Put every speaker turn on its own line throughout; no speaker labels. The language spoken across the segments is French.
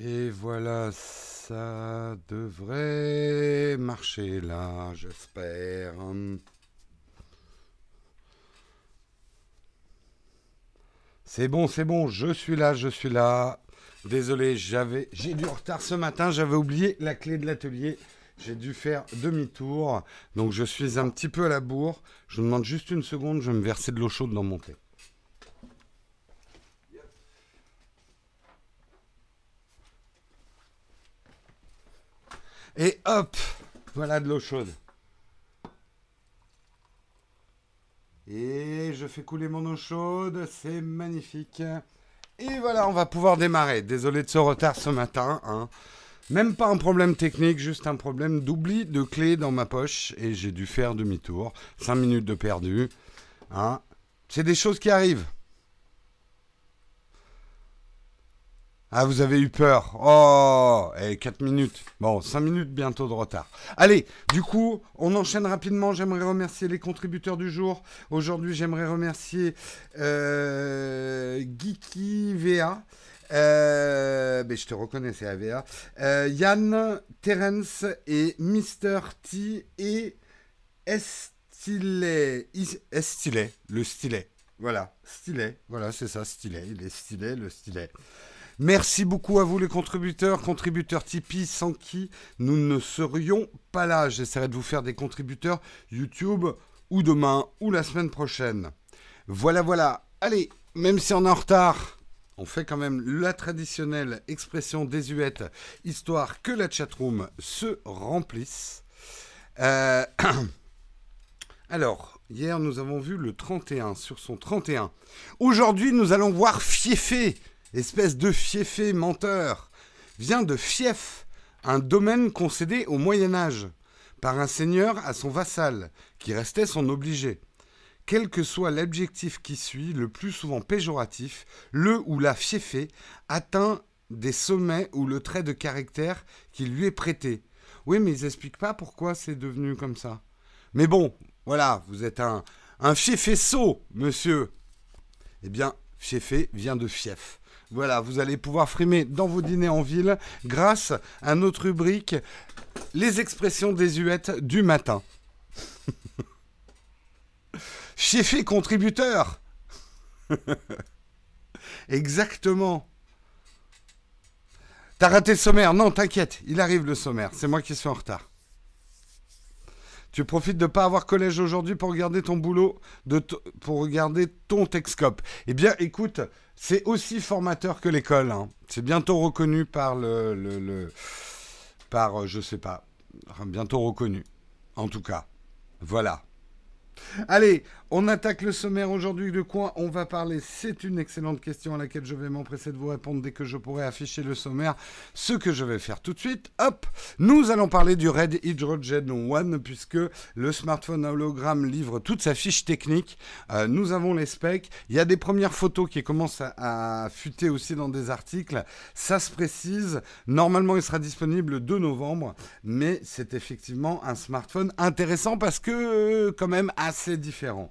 Et voilà, ça devrait marcher là, j'espère. C'est bon, c'est bon, je suis là, je suis là. Désolé, j'avais, j'ai du retard ce matin, j'avais oublié la clé de l'atelier. J'ai dû faire demi-tour, donc je suis un petit peu à la bourre. Je vous demande juste une seconde, je vais me verser de l'eau chaude dans mon thé. Et hop, voilà de l'eau chaude. Et je fais couler mon eau chaude, c'est magnifique. Et voilà, on va pouvoir démarrer. Désolé de ce retard ce matin. Hein. Même pas un problème technique, juste un problème d'oubli de clé dans ma poche. Et j'ai dû faire demi-tour. 5 minutes de perdu. Hein. C'est des choses qui arrivent. Ah, vous avez eu peur. Oh, et eh, 4 minutes. Bon, 5 minutes bientôt de retard. Allez, du coup, on enchaîne rapidement. J'aimerais remercier les contributeurs du jour. Aujourd'hui, j'aimerais remercier euh, Geeky VA. Euh, mais je te reconnais, c'est AVA. Euh, Yann, Terence et Mr. T et Estilet. Estilet, le stylet. Voilà, stylet. Voilà, c'est ça, stylet. Il est stylet, le stylet. Merci beaucoup à vous les contributeurs, contributeurs Tipeee, sans qui nous ne serions pas là. J'essaierai de vous faire des contributeurs YouTube ou demain ou la semaine prochaine. Voilà, voilà. Allez, même si on est en retard, on fait quand même la traditionnelle expression désuète, histoire que la chatroom se remplisse. Euh, alors, hier nous avons vu le 31 sur son 31. Aujourd'hui nous allons voir Fiefé espèce de fiefé menteur, vient de fief, un domaine concédé au Moyen Âge, par un seigneur à son vassal, qui restait son obligé. Quel que soit l'objectif qui suit, le plus souvent péjoratif, le ou la fiefé atteint des sommets ou le trait de caractère qui lui est prêté. Oui, mais ils n'expliquent pas pourquoi c'est devenu comme ça. Mais bon, voilà, vous êtes un, un fiefé sot, monsieur. Eh bien, fiefé vient de fief. Voilà, vous allez pouvoir frimer dans vos dîners en ville grâce à notre rubrique Les expressions désuètes du matin. Chiffé contributeur Exactement. T'as raté le sommaire Non, t'inquiète, il arrive le sommaire. C'est moi qui suis en retard. Tu profites de ne pas avoir collège aujourd'hui pour regarder ton boulot, de pour regarder ton Texcope. Eh bien, écoute, c'est aussi formateur que l'école. Hein. C'est bientôt reconnu par le, le, le, par, euh, je sais pas, bientôt reconnu. En tout cas, voilà. Allez, on attaque le sommaire aujourd'hui. De quoi on va parler C'est une excellente question à laquelle je vais m'empresser de vous répondre dès que je pourrai afficher le sommaire. Ce que je vais faire tout de suite, hop, nous allons parler du Red Hydrogen One, puisque le smartphone hologramme livre toute sa fiche technique. Euh, nous avons les specs. Il y a des premières photos qui commencent à, à, aussi dans des articles. Ça se précise. Normalement, il sera disponible le 2 novembre, mais c'est effectivement un smartphone intéressant parce que, quand même, assez différent.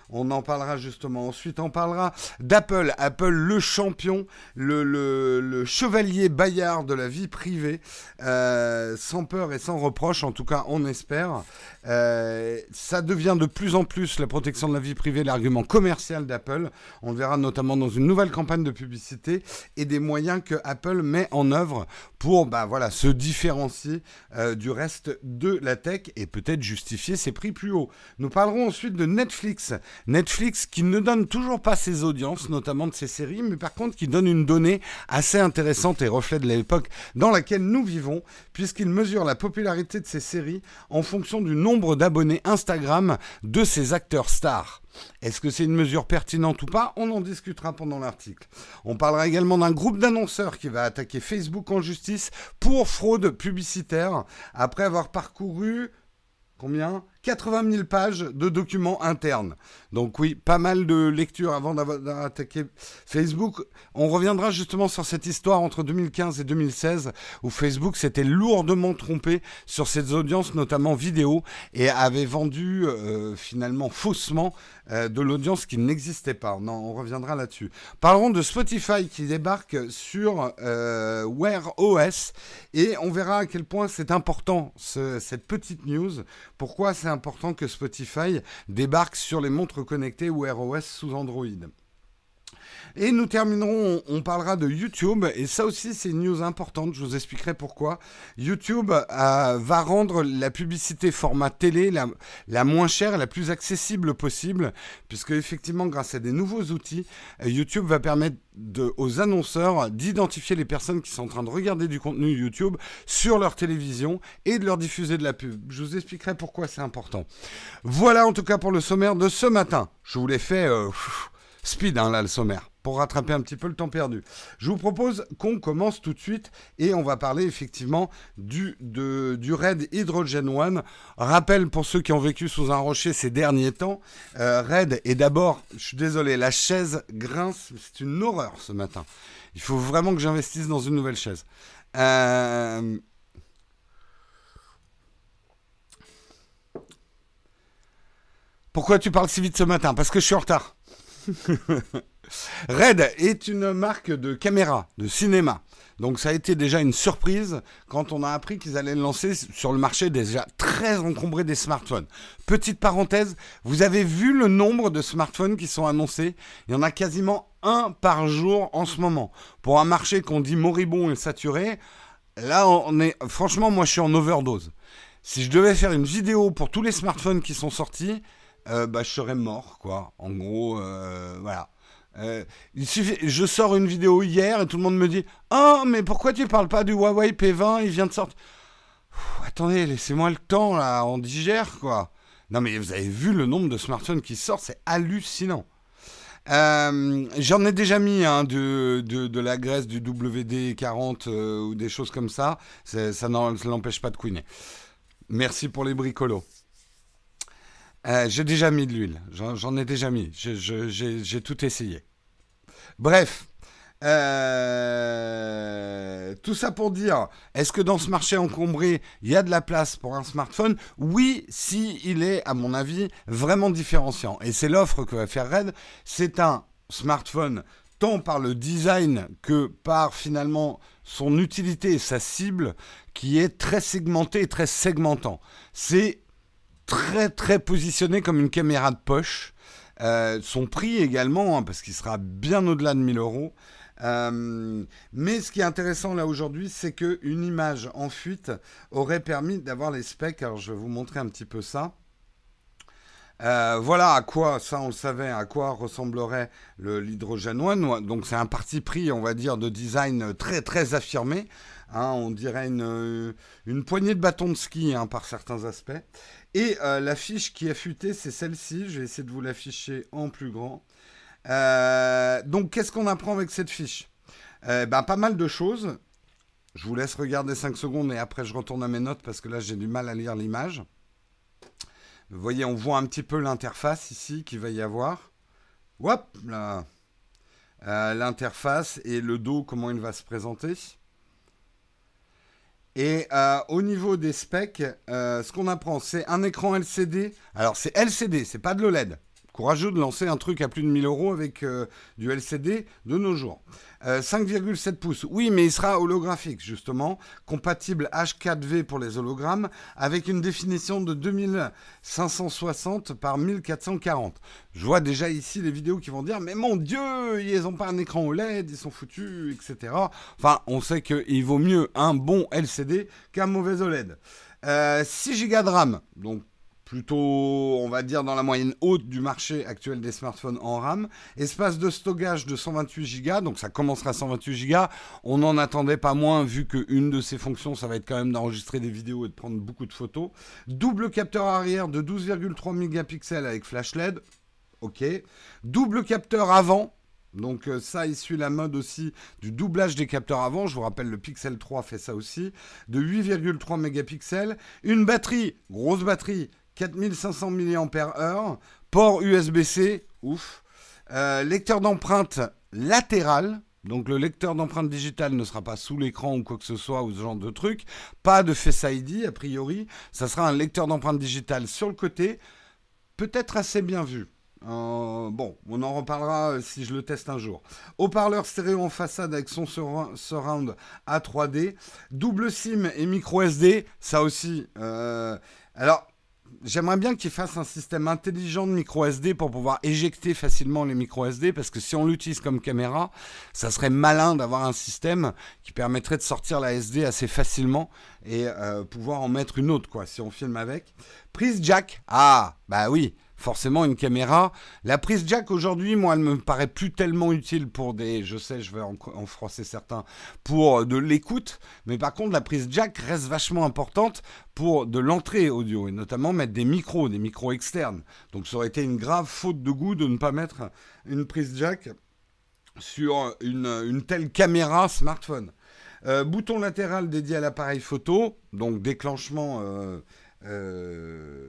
On en parlera justement. Ensuite, on parlera d'Apple. Apple, le champion, le, chevalier Bayard de la vie privée, euh, sans peur et sans reproche, en tout cas, on espère. Euh, ça devient de plus en plus la protection de la vie privée, l'argument commercial d'Apple. On le verra notamment dans une nouvelle campagne de publicité et des moyens que Apple met en œuvre pour bah, se différencier euh, du reste de la tech et peut-être justifier ses prix plus hauts. Nous parlerons ensuite de Netflix. Netflix qui ne donne toujours pas ses audiences, notamment de ses séries, mais par contre qui donne une donnée assez intéressante et reflet de l'époque dans laquelle nous vivons, puisqu'il mesure la popularité de ses séries en fonction du nombre d'abonnés Instagram de ses acteurs stars. Est-ce que c'est une mesure pertinente ou pas? On en discutera pendant l'article. On parlera également d'un groupe d'annonceurs qui va attaquer Facebook en justice pour fraude publicitaire après avoir parcouru combien? 80 000 pages de documents internes. Donc oui, pas mal de lectures avant attaqué Facebook. On reviendra justement sur cette histoire entre 2015 et 2016 où Facebook s'était lourdement trompé sur ses audiences, notamment vidéo, et avait vendu euh, finalement faussement euh, de l'audience qui n'existait pas. Non, on reviendra là-dessus. Parlons de Spotify qui débarque sur euh, Wear OS et on verra à quel point c'est important cette petite news. Pourquoi c'est important que Spotify débarque sur les montres connectées Wear OS sous Android. Et nous terminerons, on, parlera de YouTube, et ça aussi c'est une news importante, je vous expliquerai pourquoi. YouTube euh, va rendre la publicité format télé la, moins chère la plus accessible possible, puisque effectivement grâce à des nouveaux outils, euh, YouTube va permettre aux annonceurs d'identifier les personnes qui sont en train de regarder du contenu YouTube sur leur télévision et de leur diffuser de la pub. Je vous expliquerai pourquoi c'est important. Voilà en tout cas pour le sommaire de ce matin. Je vous l'ai fait euh, speed hein, là le sommaire pour rattraper un petit peu le temps perdu. Je vous propose qu'on commence tout de suite et on va parler effectivement du, Red Hydrogen One. Rappel pour ceux qui ont vécu sous un rocher ces derniers temps, euh, Red est d'abord, je suis désolé, la chaise grince, c'est une horreur ce matin. Il faut vraiment que j'investisse dans une nouvelle chaise. Euh, pourquoi tu parles si vite ce matin? Parce que je suis en retard. Red est une marque de caméra, de cinéma. Donc ça a été déjà une surprise quand on a appris qu'ils allaient lancer sur le marché déjà très encombré des smartphones. Petite parenthèse, vous avez vu le nombre de smartphones qui sont annoncés? Il y en a quasiment un par jour en ce moment. Pour un marché qu'on dit moribond et saturé, là on est franchement moi je suis en overdose. Si je devais faire une vidéo pour tous les smartphones qui sont sortis, euh, bah, je serais mort quoi. En gros, euh, voilà. Euh, je sors une vidéo hier et tout le monde me dit Oh, mais pourquoi tu parles pas du Huawei P20 Il vient de sortir. attendez, laissez-moi le temps, là, on digère, quoi. Non, mais vous avez vu le nombre de smartphones qui sortent, c'est hallucinant. Euh, j'en ai déjà mis hein, de, de, la graisse du WD-40 euh, ou des choses comme ça. Ça n'empêche pas de couiner. Merci pour les bricolos. J'ai déjà mis de l'huile. J'en ai déjà mis. J'ai tout essayé. Bref, euh, tout ça pour dire, est-ce que dans ce marché encombré, il y a de la place pour un smartphone? Oui, si il est, à mon avis, vraiment différenciant. Et c'est l'offre que va faire Red. C'est un smartphone tant par le design que par finalement son utilité et sa cible qui est très segmenté et très segmentant. C'est très très positionné comme une caméra de poche euh, son prix également, hein, parce qu'il sera bien au-delà de 1000 euros. Euh, mais ce qui est intéressant là aujourd'hui, c'est qu'une image en fuite aurait permis d'avoir les specs. Alors je vais vous montrer un petit peu ça. Euh, voilà à quoi, ça on savait, à quoi ressemblerait l'hydrogène one. Donc c'est un parti pris, on va dire, de design très très affirmé. Hein, on dirait une, une, poignée de bâtons de ski hein, par certains aspects. Et euh, la fiche qui est affûtée, c'est celle-ci. Je vais essayer de vous l'afficher en plus grand. Euh, donc, qu'est-ce qu'on apprend avec cette fiche? Euh, ben, Pas mal de choses. Je vous laisse regarder 5 secondes et après je retourne à mes notes parce que là j'ai du mal à lire l'image. Vous voyez, on voit un petit peu l'interface ici qu'il va y avoir. Hop là L'interface et le dos, comment il va se présenter. Et euh, au niveau des specs, euh, ce qu'on apprend, c'est un écran LCD. Alors c'est LCD, c'est pas de l'OLED courageux de lancer un truc à plus de 1000 euros avec euh, du LCD de nos jours. 5,7 euh, pouces, oui, mais il sera holographique, justement, compatible H4V pour les hologrammes, avec une définition de 2560 par 1440. Je vois déjà ici les vidéos qui vont dire, mais mon Dieu, ils n'ont pas un écran OLED, ils sont foutus, etc. Enfin, on sait qu'il vaut mieux un bon LCD qu'un mauvais OLED. 6 euh, Go de RAM, donc plutôt, on va dire, dans la moyenne haute du marché actuel des smartphones en RAM. Espace de stockage de 128 Go, donc ça commencera à 128 Go. On n'en attendait pas moins, vu qu'une de ses fonctions, ça va être quand même d'enregistrer des vidéos et de prendre beaucoup de photos. Double capteur arrière de 12,3 mégapixels avec flash LED. Ok. Double capteur avant, donc euh, ça, il suit la mode aussi du doublage des capteurs avant. Je vous rappelle, le Pixel 3 fait ça aussi. De 8,3 mégapixels. Une batterie, grosse batterie, 4500 mAh, port USB-C, ouf. Euh, lecteur d'empreinte latéral, donc le lecteur d'empreinte digitale ne sera pas sous l'écran ou quoi que ce soit ou ce genre de truc. Pas de Face ID a priori. Ça sera un lecteur d'empreinte digitale sur le côté. Peut-être assez bien vu. Euh, bon, on en reparlera euh, si je le teste un jour. Haut-parleur stéréo en façade avec son surround à 3D. Double SIM et micro SD, ça aussi. Alors, j'aimerais bien qu'il fasse un système intelligent de micro SD pour pouvoir éjecter facilement les micro SD parce que si on l'utilise comme caméra, ça serait malin d'avoir un système qui permettrait de sortir la SD assez facilement et pouvoir en mettre une autre quoi si on filme avec. Prise jack. Ah, bah oui forcément une caméra. La prise jack aujourd'hui, moi, elle me paraît plus tellement utile pour des, je sais, je vais en, français certains, pour de l'écoute. Mais par contre, la prise jack reste vachement importante pour de l'entrée audio et notamment mettre des micros, des micros externes. Donc ça aurait été une grave faute de goût de ne pas mettre une prise jack sur une, telle caméra smartphone. Euh, bouton latéral dédié à l'appareil photo, donc déclenchement euh, euh,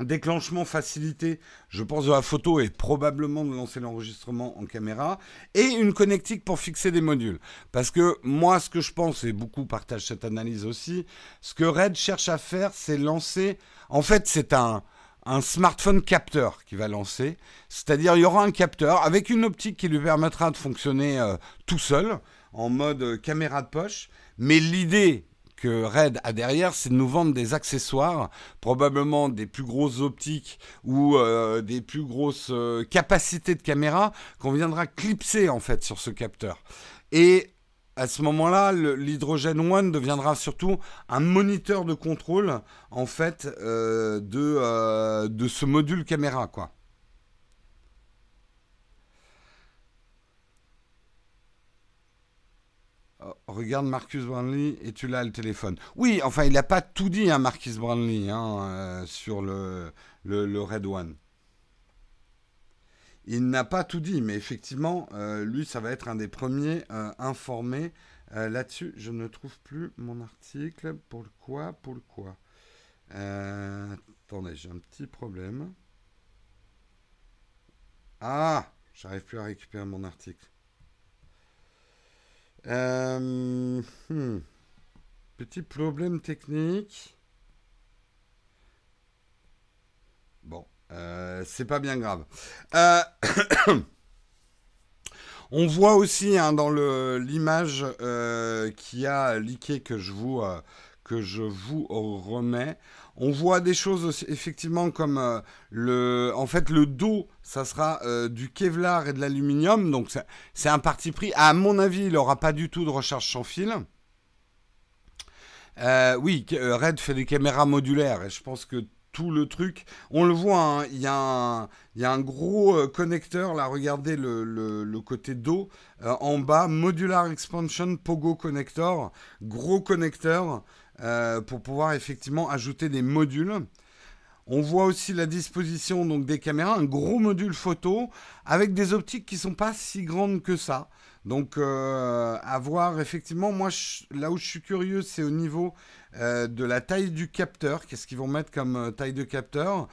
déclenchement facilité, je pense, de la photo et probablement de lancer l'enregistrement en caméra, et une connectique pour fixer des modules. Parce que moi, ce que je pense, et beaucoup partagent cette analyse aussi, ce que Red cherche à faire, c'est lancer... En fait, c'est un, un smartphone capteur qui va lancer, c'est-à-dire il y aura un capteur avec une optique qui lui permettra de fonctionner euh, tout seul, en mode caméra de poche, mais l'idée que Red a derrière, c'est de nous vendre des accessoires, probablement des plus grosses optiques ou euh, des plus grosses euh, capacités de caméra qu'on viendra clipser en fait sur ce capteur. Et à ce moment-là, l'hydrogène One deviendra surtout un moniteur de contrôle en fait euh, de, de ce module caméra quoi. Regarde Marcus Brownlee et tu l'as le téléphone. Oui, enfin, il n'a pas tout dit, hein, Marcus Brownlee, hein, euh, sur le, Red One. Il n'a pas tout dit, mais effectivement, euh, lui, ça va être un des premiers euh, informés là-dessus. Je ne trouve plus mon article. Pour le quoi Pour le quoi? Attendez, j'ai un petit problème. Ah J'arrive plus à récupérer mon article. Euh, hmm. Petit problème technique. Bon, euh, c'est pas bien grave. Euh, on voit aussi hein, dans l'image qui a leaké que je vous, que je vous remets, on voit des choses effectivement comme euh, le, en fait le dos, ça sera euh, du Kevlar et de l'aluminium, donc c'est un parti pris. À mon avis, il n'aura pas du tout de recharge sans fil. Euh, oui, Red fait des caméras modulaires. Et je pense que tout le truc, on le voit, hein, il y, a un gros connecteur, là regardez le, côté dos, en bas, Modular Expansion Pogo Connector, gros connecteur, euh, pour pouvoir effectivement ajouter des modules. On voit aussi la disposition donc des caméras, un gros module photo avec des optiques qui sont pas si grandes que ça. Donc euh, à voir effectivement, moi là où je suis curieux, c'est au niveau euh, de la taille du capteur. Qu'est-ce qu'ils vont mettre comme taille de capteur?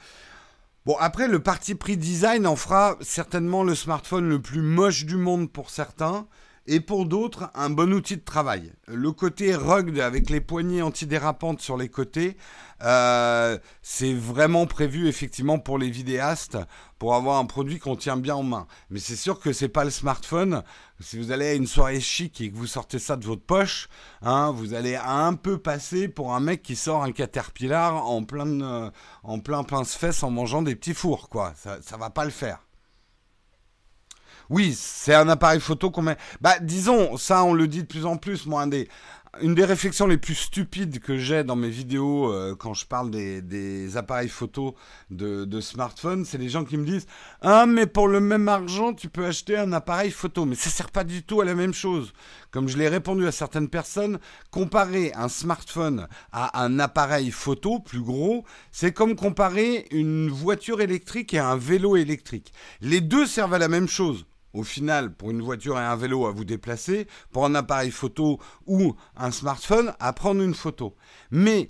Bon, après, le parti pris design en fera certainement le smartphone le plus moche du monde pour certains et pour d'autres, un bon outil de travail. Le côté rugged avec les poignées antidérapantes sur les côtés, euh, c'est vraiment prévu effectivement pour les vidéastes pour avoir un produit qu'on tient bien en main. Mais c'est sûr que c'est pas le smartphone. Si vous allez à une soirée chic et que vous sortez ça de votre poche, hein, vous allez un peu passer pour un mec qui sort un caterpillar en plein, euh, en plein pince-fesses en mangeant des petits fours, quoi. Ça, ça va pas le faire. Oui, c'est un appareil photo qu'on met. Bah, disons, ça, on le dit de plus en plus. Moi, des, une des réflexions les plus stupides que j'ai dans mes vidéos euh, quand je parle des, appareils photo de, de smartphone, c'est les gens qui me disent Ah, mais pour le même argent, tu peux acheter un appareil photo. Mais ça sert pas du tout à la même chose. Comme je l'ai répondu à certaines personnes, comparer un smartphone à un appareil photo plus gros, c'est comme comparer une voiture électrique et un vélo électrique. Les deux servent à la même chose au final, pour une voiture et un vélo à vous déplacer, pour un appareil photo ou un smartphone à prendre une photo. Mais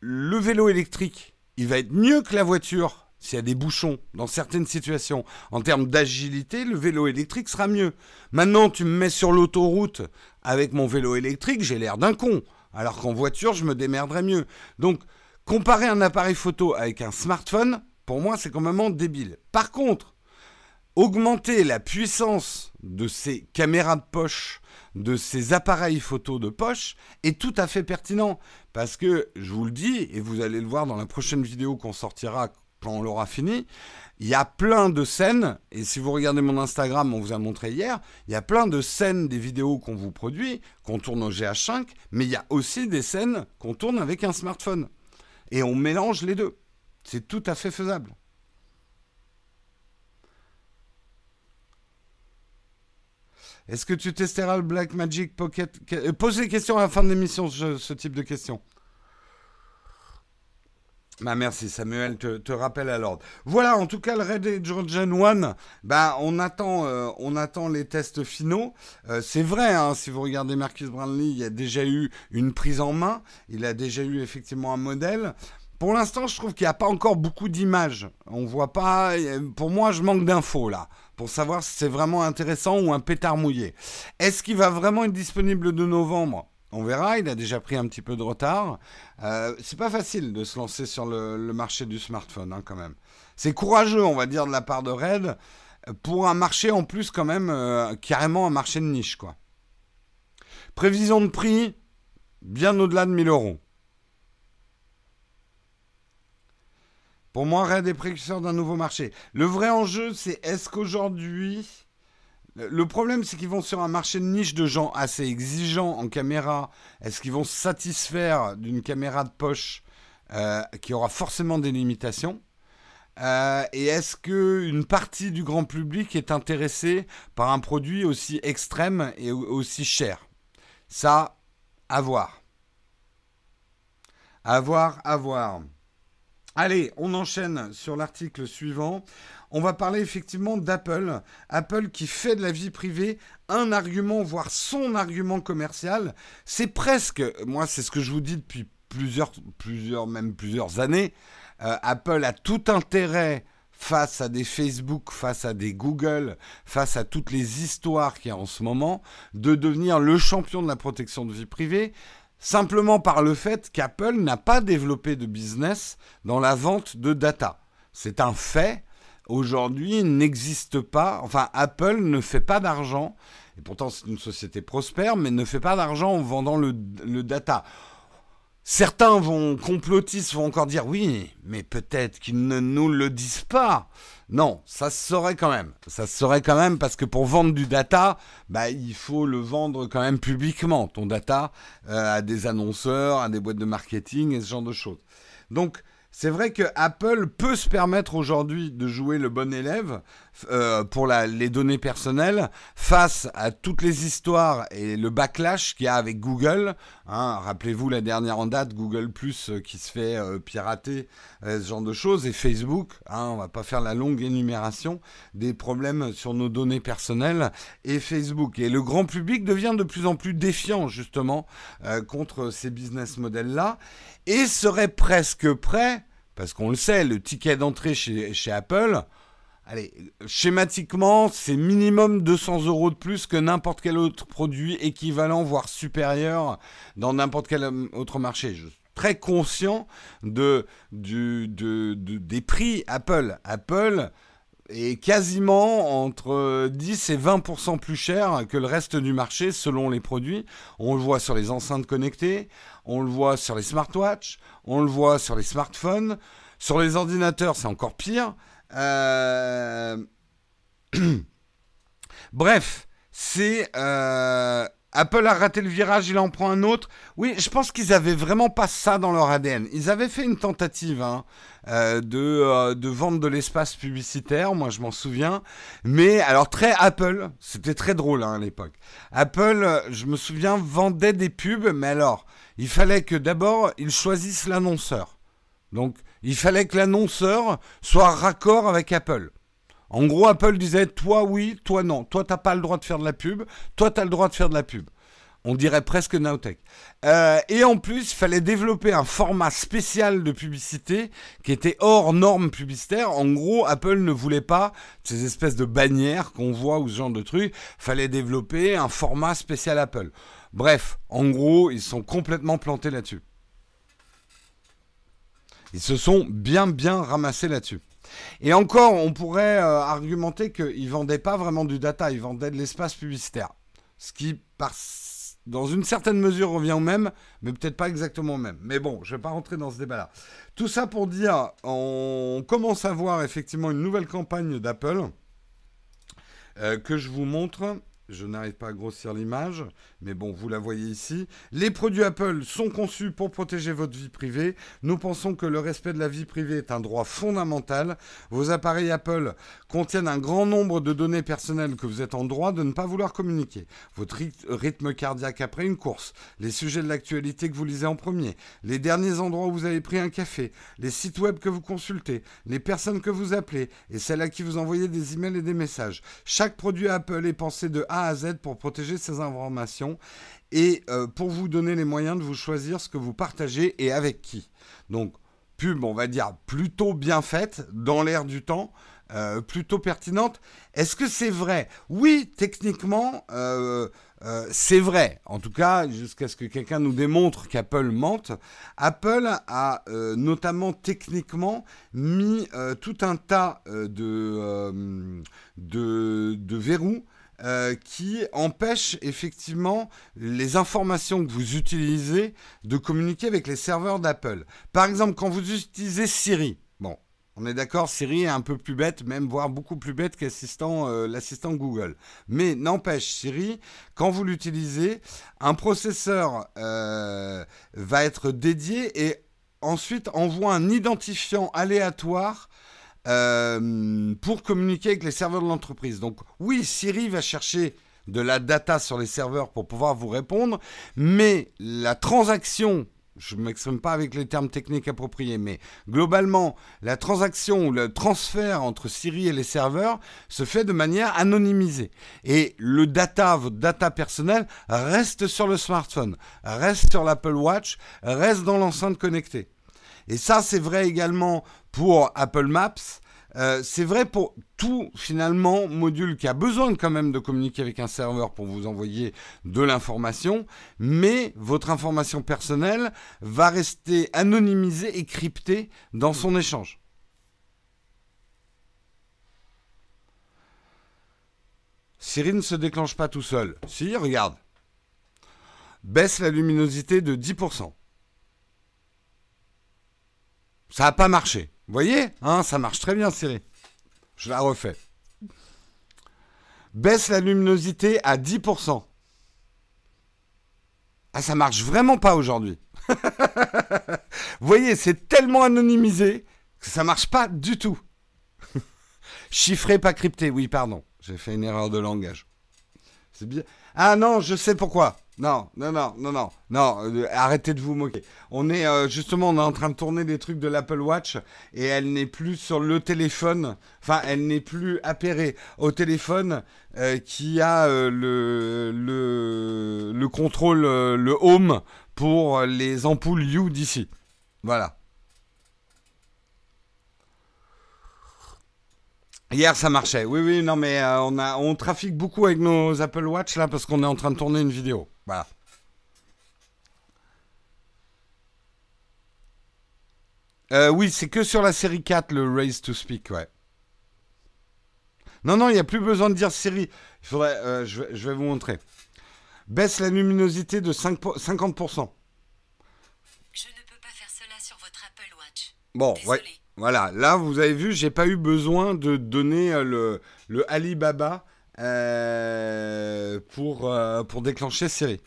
le vélo électrique, il va être mieux que la voiture s'il y a des bouchons dans certaines situations. En termes d'agilité, le vélo électrique sera mieux. Maintenant, tu me mets sur l'autoroute avec mon vélo électrique, j'ai l'air d'un con. Alors qu'en voiture, je me démerderais mieux. Donc, comparer un appareil photo avec un smartphone, pour moi, c'est complètement débile. Par contre, augmenter la puissance de ces caméras de poche, de ces appareils photo de poche, est tout à fait pertinent. Parce que, je vous le dis, et vous allez le voir dans la prochaine vidéo qu'on sortira quand on l'aura fini, il y a plein de scènes, et si vous regardez mon Instagram, on vous a montré hier, il y a plein de scènes des vidéos qu'on vous produit, qu'on tourne au GH5, mais il y a aussi des scènes qu'on tourne avec un smartphone. Et on mélange les deux. C'est tout à fait faisable. Est-ce que tu testeras le Black Magic Pocket euh, Pose des questions à la fin de l'émission, ce, type de questions. Bah merci Samuel, te, rappelle à l'ordre. Voilà, en tout cas le Red Georgian 1, bah, on, attend, euh, on attend les tests finaux. Euh, c'est vrai, hein, si vous regardez Marcus Brownlee, il y a déjà eu une prise en main, il a déjà eu effectivement un modèle. Pour l'instant, je trouve qu'il n'y a pas encore beaucoup d'images. On voit pas. Pour moi, je manque d'infos là pour savoir si c'est vraiment intéressant ou un pétard mouillé. Est-ce qu'il va vraiment être disponible de novembre? On verra, il a déjà pris un petit peu de retard. Euh, c'est pas facile de se lancer sur le, marché du smartphone, hein, quand même. C'est courageux, on va dire, de la part de Red, pour un marché en plus, quand même, euh, carrément un marché de niche, quoi. Prévision de prix, bien au-delà de 1000 euros. Pour moi, Red est précurseur d'un nouveau marché. Le vrai enjeu, c'est est-ce qu'aujourd'hui... Le problème, c'est qu'ils vont sur un marché de niche de gens assez exigeants en caméra. Est-ce qu'ils vont se satisfaire d'une caméra de poche euh, qui aura forcément des limitations? Euh, Et est-ce qu'une partie du grand public est intéressée par un produit aussi extrême et aussi cher? Ça, à voir. À voir, à voir. Allez, on enchaîne sur l'article suivant. On va parler effectivement d'Apple. Apple qui fait de la vie privée un argument, voire son argument commercial. C'est presque, moi c'est ce que je vous dis depuis plusieurs, même plusieurs années. Euh, Apple a tout intérêt face à des Facebook, face à des Google, face à toutes les histoires qu'il y a en ce moment, de devenir le champion de la protection de vie privée simplement par le fait qu'Apple n'a pas développé de business dans la vente de data. C'est un fait. Aujourd'hui, il n'existe pas, enfin Apple ne fait pas d'argent, et pourtant c'est une société prospère, mais ne fait pas d'argent en vendant le, le data. Certains vont, complotistes vont encore dire oui, mais peut-être qu'ils ne nous le disent pas. Non, ça se saurait quand même. Ça se saurait quand même parce que pour vendre du data, bah, il faut le vendre quand même publiquement, ton data, euh, à des annonceurs, à des boîtes de marketing et ce genre de choses. Donc, c'est vrai que Apple peut se permettre aujourd'hui de jouer le bon élève euh, pour les données personnelles face à toutes les histoires et le backlash qu'il y a avec Google. Hein. Rappelez-vous la dernière en date, Google Plus euh, qui se fait euh, pirater, ce genre de choses, et Facebook. Hein, on va pas faire la longue énumération des problèmes sur nos données personnelles et Facebook. Et le grand public devient de plus en plus défiant justement contre ces business models-là et serait presque prêt, parce qu'on le sait, le ticket d'entrée chez, chez Apple allez, schématiquement, c'est minimum 200 euros de plus que n'importe quel autre produit équivalent, voire supérieur dans n'importe quel autre marché. Je suis très conscient des prix Apple. Apple est quasiment entre 10 et 20% plus cher que le reste du marché selon les produits. On le voit sur les enceintes connectées, on le voit sur les smartwatches, on le voit sur les smartphones. Sur les ordinateurs, c'est encore pire. Euh, bref, c'est... Euh, Apple a raté le virage, il en prend un autre. Oui, je pense qu'ils avaient vraiment pas ça dans leur ADN. Ils avaient fait une tentative hein, euh, de, de vendre de l'espace publicitaire, moi je m'en souviens. Mais alors très Apple, c'était très drôle hein, à l'époque. Apple, je me souviens, vendait des pubs, mais alors, il fallait que d'abord ils choisissent l'annonceur. Donc, il fallait que l'annonceur soit raccord avec Apple. En gros, Apple disait toi oui, toi non. Toi, t'as pas le droit de faire de la pub. Toi, tu as le droit de faire de la pub. On dirait presque Nowtech. Euh, et en plus, il fallait développer un format spécial de publicité qui était hors norme publicitaire. En gros, Apple ne voulait pas ces espèces de bannières qu'on voit ou ce genre de trucs. Fallait développer un format spécial Apple. Bref, en gros, ils sont complètement plantés là-dessus. Ils se sont bien bien ramassés là-dessus. Et encore, on pourrait euh, argumenter qu'ils vendaient pas vraiment du data, ils vendaient de l'espace publicitaire. Ce qui, dans une certaine mesure, revient au même, mais peut-être pas exactement au même. Mais bon, je ne vais pas rentrer dans ce débat-là. Tout ça pour dire, on commence à voir effectivement une nouvelle campagne d'Apple euh, que je vous montre. Je n'arrive pas à grossir l'image, mais bon, vous la voyez ici. Les produits Apple sont conçus pour protéger votre vie privée. Nous pensons que le respect de la vie privée est un droit fondamental. Vos appareils Apple contiennent un grand nombre de données personnelles que vous êtes en droit de ne pas vouloir communiquer. Votre rythme cardiaque après une course, les sujets de l'actualité que vous lisez en premier, les derniers endroits où vous avez pris un café, les sites web que vous consultez, les personnes que vous appelez et celles à qui vous envoyez des emails et des messages. Chaque produit Apple est pensé de à Z pour protéger ces informations et euh, pour vous donner les moyens de vous choisir ce que vous partagez et avec qui. Donc, pub, on va dire, plutôt bien faite, dans l'air du temps, euh, plutôt pertinente. Est-ce que c'est vrai? Oui, techniquement, euh, c'est vrai. En tout cas, jusqu'à ce que quelqu'un nous démontre qu'Apple mente. Apple a notamment techniquement mis tout un tas de, de, de verrous euh, qui empêche effectivement les informations que vous utilisez de communiquer avec les serveurs d'Apple. Par exemple, quand vous utilisez Siri, bon, on est d'accord, Siri est un peu plus bête, même voire beaucoup plus bête qu'assistant euh, l'assistant Google. Mais n'empêche, Siri, quand vous l'utilisez, un processeur euh, va être dédié et ensuite envoie un identifiant aléatoire euh, pour communiquer avec les serveurs de l'entreprise. Donc oui, Siri va chercher de la data sur les serveurs pour pouvoir vous répondre, mais la transaction, je ne m'exprime pas avec les termes techniques appropriés, mais globalement, la transaction ou le transfert entre Siri et les serveurs se fait de manière anonymisée. Et le data, votre data personnel, reste sur le smartphone, reste sur l'Apple Watch, reste dans l'enceinte connectée. Et ça, c'est vrai également pour Apple Maps. Euh, c'est vrai pour tout finalement module qui a besoin quand même de communiquer avec un serveur pour vous envoyer de l'information, mais votre information personnelle va rester anonymisée et cryptée dans son échange. Siri ne se déclenche pas tout seul. Si, regarde. Baisse la luminosité de 10%. Ça n'a pas marché. Vous voyez hein, Ça marche très bien, Siri. Je la refais. Baisse la luminosité à 10%. Ah, ça marche vraiment pas aujourd'hui. Vous voyez, c'est tellement anonymisé que ça marche pas du tout. Chiffré, pas crypté. Oui, pardon. J'ai fait une erreur de langage. C'est bien. Ah non, je sais pourquoi. Non, non, non, non, non, non, euh, arrêtez de vous moquer. On est euh, justement, on est en train de tourner des trucs de l'Apple Watch et elle n'est plus sur le téléphone, enfin, elle n'est plus appairée au téléphone euh, qui a le, le, le contrôle, le home pour les ampoules You d'ici. Voilà. Hier, ça marchait. Oui, oui, non, mais on, a, on trafique beaucoup avec nos Apple Watch là parce qu'on est en train de tourner une vidéo. Voilà. Euh, oui, c'est que sur la série 4, le Raise to Speak, ouais. Non, non, il n'y a plus besoin de dire série. Il faudrait, euh, je, vais, vous montrer. Baisse la luminosité de 5 50%.
Je ne peux pas faire cela sur votre Apple Watch.
Bon, ouais. Voilà, là, vous avez vu, j'ai pas eu besoin de donner euh, le, le Alibaba euh, pour, euh, pour déclencher Siri.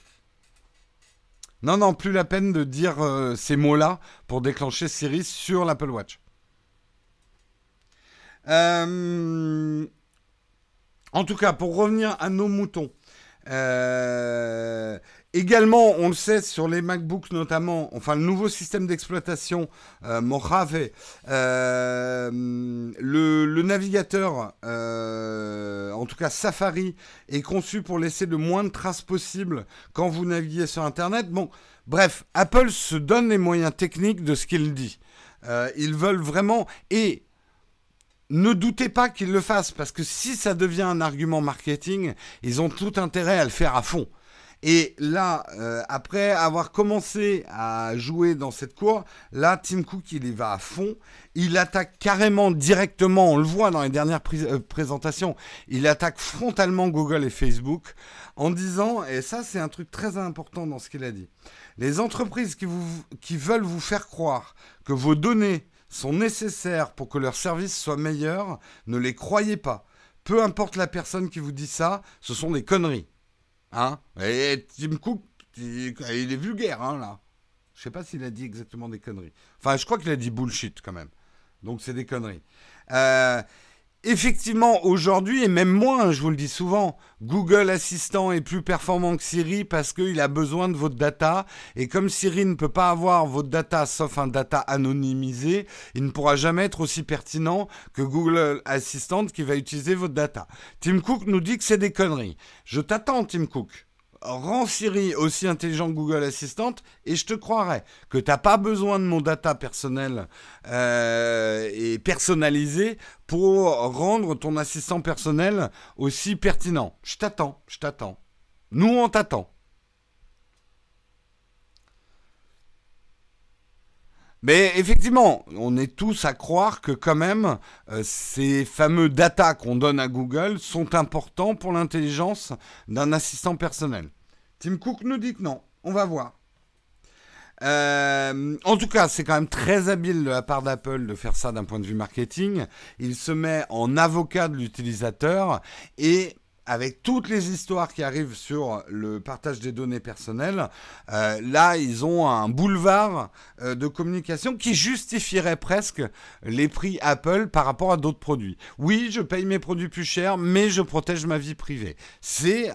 Non, non, plus la peine de dire euh, ces mots-là pour déclencher Siri sur l'Apple Watch. en tout cas, pour revenir à nos moutons, Également, on le sait sur les MacBooks notamment, enfin le nouveau système d'exploitation euh, Mojave, euh, le, navigateur, euh, en tout cas Safari, est conçu pour laisser le moins de traces possible quand vous naviguez sur Internet. Bon, bref, Apple se donne les moyens techniques de ce qu'il dit. ils veulent vraiment et ne doutez pas qu'ils le fassent parce que si ça devient un argument marketing, ils ont tout intérêt à le faire à fond. Et là, euh, après avoir commencé à jouer dans cette cour, là, Tim Cook, il y va à fond. Il attaque carrément directement, on le voit dans les dernières euh, présentations, il attaque frontalement Google et Facebook en disant, et ça c'est un truc très important dans ce qu'il a dit, les entreprises qui, qui veulent vous faire croire que vos données sont nécessaires pour que leur service soit meilleur, ne les croyez pas. Peu importe la personne qui vous dit ça, ce sont des conneries. Hein? Et Tim Cook, il est vulgaire, hein, là. Je sais pas s'il a dit exactement des conneries. Enfin, je crois qu'il a dit bullshit quand même. Donc c'est des conneries. Euh, Effectivement, aujourd'hui, et même moins, je vous le dis souvent, Google Assistant est plus performant que Siri parce qu'il a besoin de votre data. Et comme Siri ne peut pas avoir votre data sauf un data anonymisé, il ne pourra jamais être aussi pertinent que Google Assistant qui va utiliser votre data. Tim Cook nous dit que c'est des conneries. Je t'attends, Tim Cook rends Siri aussi intelligent que Google Assistant et je te croirais que tu n'as pas besoin de mon data personnel euh, et personnalisé pour rendre ton assistant personnel aussi pertinent. Je t'attends, je t'attends. Nous, on t'attend. Mais effectivement, on est tous à croire que quand même, euh, ces fameux data qu'on donne à Google sont importants pour l'intelligence d'un assistant personnel. Tim Cook nous dit que non. On va voir. Euh, en tout cas, c'est quand même très habile de la part d'Apple de faire ça d'un point de vue marketing. Il se met en avocat de l'utilisateur et avec toutes les histoires qui arrivent sur le partage des données personnelles, euh, là, ils ont un boulevard euh, de communication qui justifierait presque les prix Apple par rapport à d'autres produits. Oui, je paye mes produits plus chers, mais je protège ma vie privée. C'est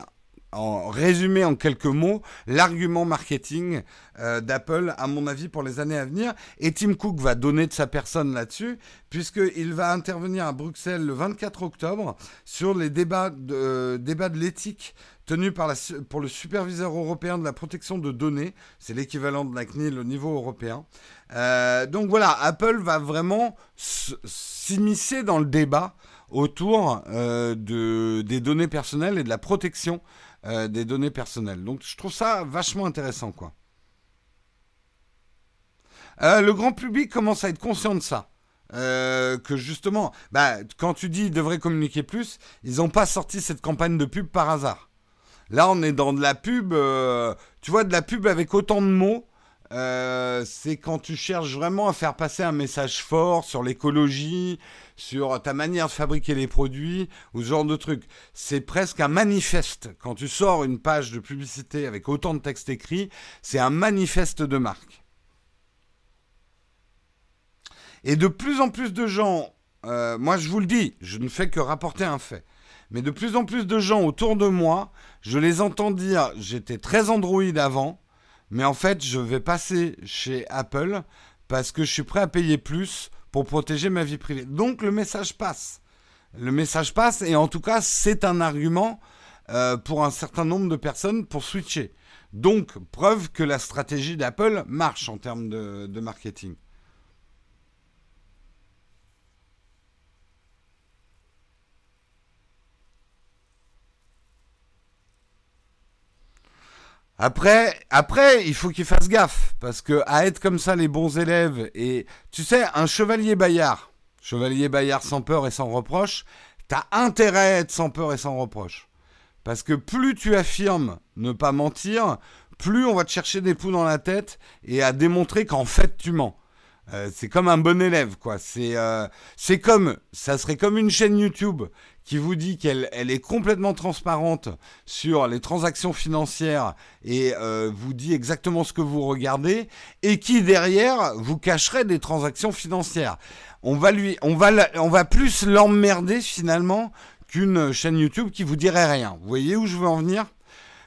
en résumé en quelques mots, l'argument marketing euh, d'Apple, à mon avis, pour les années à venir. Et Tim Cook va donner de sa personne là-dessus, puisqu'il va intervenir à Bruxelles le 24 octobre sur les débats de, euh, débats de l'éthique tenus par la, pour le superviseur européen de la protection de données. C'est l'équivalent de la CNIL au niveau européen. Euh, donc voilà, Apple va vraiment s'immiscer dans le débat autour de, des données personnelles et de la protection euh, des données personnelles. Donc je trouve ça vachement intéressant, quoi. Euh, le grand public commence à être conscient de ça. Euh, que justement, bah, quand tu dis ils devraient communiquer plus, ils n'ont pas sorti cette campagne de pub par hasard. Là, on est dans de la pub, tu vois, de la pub avec autant de mots c'est quand tu cherches vraiment à faire passer un message fort sur l'écologie, sur ta manière de fabriquer les produits, ou ce genre de trucs. C'est presque un manifeste. Quand tu sors une page de publicité avec autant de texte écrit, c'est un manifeste de marque. Et de plus en plus de gens, euh, moi je vous le dis, je ne fais que rapporter un fait. Mais de plus en plus de gens autour de moi, je les entends dire, j'étais très Android avant, mais en fait, je vais passer chez Apple parce que je suis prêt à payer plus pour protéger ma vie privée. Donc le message passe. Le message passe et en tout cas, c'est un argument euh, pour un certain nombre de personnes pour switcher. Donc, preuve que la stratégie d'Apple marche en termes de marketing. Après, après, il faut qu'ils fassent gaffe, parce que à être comme ça les bons élèves, et tu sais, un chevalier Bayard, chevalier Bayard sans peur et sans reproche, t'as intérêt à être sans peur et sans reproche. Parce que plus tu affirmes ne pas mentir, plus on va te chercher des poux dans la tête et à démontrer qu'en fait tu mens. Euh, c'est comme un bon élève, quoi. Euh, c'est comme, ça serait comme une chaîne YouTube qui vous dit qu'elle elle est complètement transparente sur les transactions financières et euh, vous dit exactement ce que vous regardez et qui derrière vous cacherait des transactions financières. On va plus l'emmerder finalement qu'une chaîne YouTube qui vous dirait rien. Vous voyez où je veux en venir?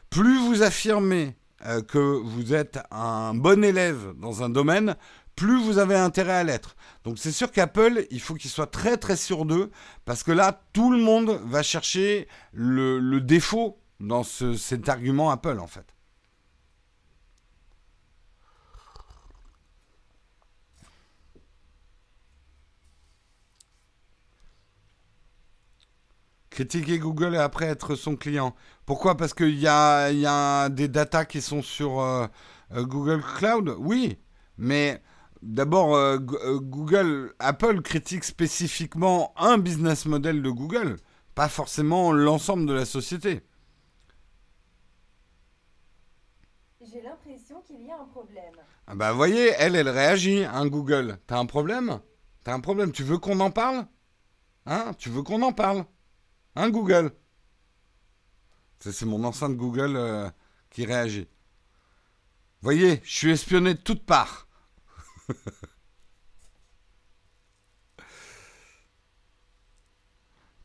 Plus vous affirmez euh, que vous êtes un bon élève dans un domaine, plus vous avez intérêt à l'être. Donc c'est sûr qu'Apple, il faut qu'il soit très très sûr d'eux, parce que là, tout le monde va chercher le, défaut dans cet argument Apple en fait. Critiquer Google et après être son client. Pourquoi? Parce qu'il y a, des datas qui sont sur euh, euh, Google Cloud? Oui, mais d'abord, euh, Google, Apple critique spécifiquement un business model de Google, pas forcément l'ensemble de la société.
J'ai l'impression qu'il y a un problème.
Ah bah voyez, elle, elle réagit, hein, Google. T'as un problème? T'as un problème Tu veux qu'on en parle? Hein? Tu veux qu'on en parle? Hein, Google? C'est mon enceinte Google euh, qui réagit. Voyez, je suis espionné de toutes parts.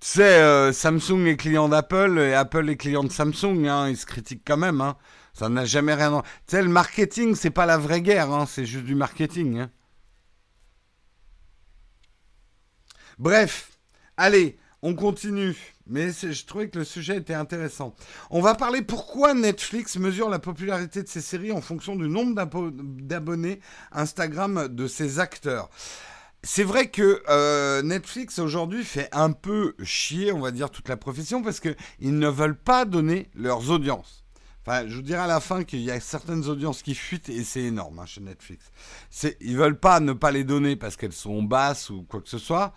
Tu sais, euh, Samsung est client d'Apple et Apple est client de Samsung. Hein, ils se critiquent quand même. Hein. Ça n'a jamais rien. Tu sais, le marketing, c'est pas la vraie guerre. Hein, c'est juste du marketing. Bref, allez, on continue. Mais je trouvais que le sujet était intéressant. On va parler pourquoi Netflix mesure la popularité de ses séries en fonction du nombre d'abonnés Instagram de ses acteurs. C'est vrai que euh, Netflix aujourd'hui fait un peu chier, on va dire, toute la profession parce qu'ils ne veulent pas donner leurs audiences. Enfin, je vous dirai à la fin qu'il y a certaines audiences qui fuitent et c'est énorme hein, chez Netflix. Ils veulent pas ne pas les donner parce qu'elles sont basses ou quoi que ce soit,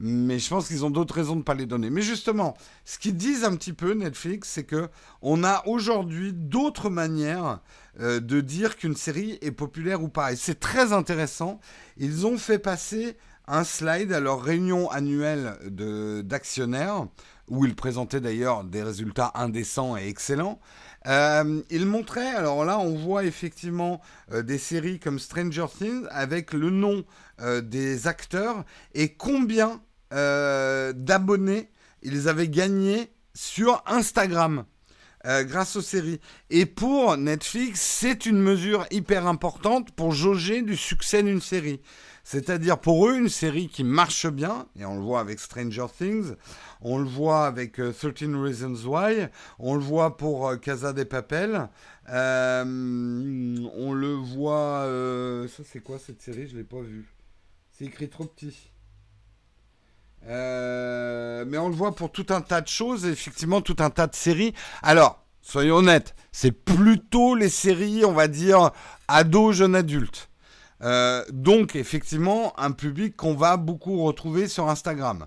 mais je pense qu'ils ont d'autres raisons de ne pas les donner. Mais justement, ce qu'ils disent un petit peu Netflix, c'est que on a aujourd'hui d'autres manières euh, de dire qu'une série est populaire ou pas. Et c'est très intéressant. Ils ont fait passer un slide à leur réunion annuelle d'actionnaires, où ils présentaient d'ailleurs des résultats indécents et excellents. Euh, ils montraient, alors là on voit effectivement euh, des séries comme Stranger Things avec le nom des acteurs et combien euh, d'abonnés ils avaient gagné sur Instagram. Euh, grâce aux séries. Et pour Netflix, c'est une mesure hyper importante pour jauger du succès d'une série. C'est-à-dire pour eux, une série qui marche bien, et on le voit avec Stranger Things, on le voit avec 13 euh, Reasons Why, on le voit pour Casa de Papel, on le voit... ça c'est quoi cette série? Je ne l'ai pas vue. C'est écrit trop petit. Euh, mais on le voit pour tout un tas de choses, effectivement, tout un tas de séries. Alors, soyons honnêtes, c'est plutôt les séries, on va dire, ados, jeunes adultes. Euh, donc, effectivement, un public qu'on va beaucoup retrouver sur Instagram.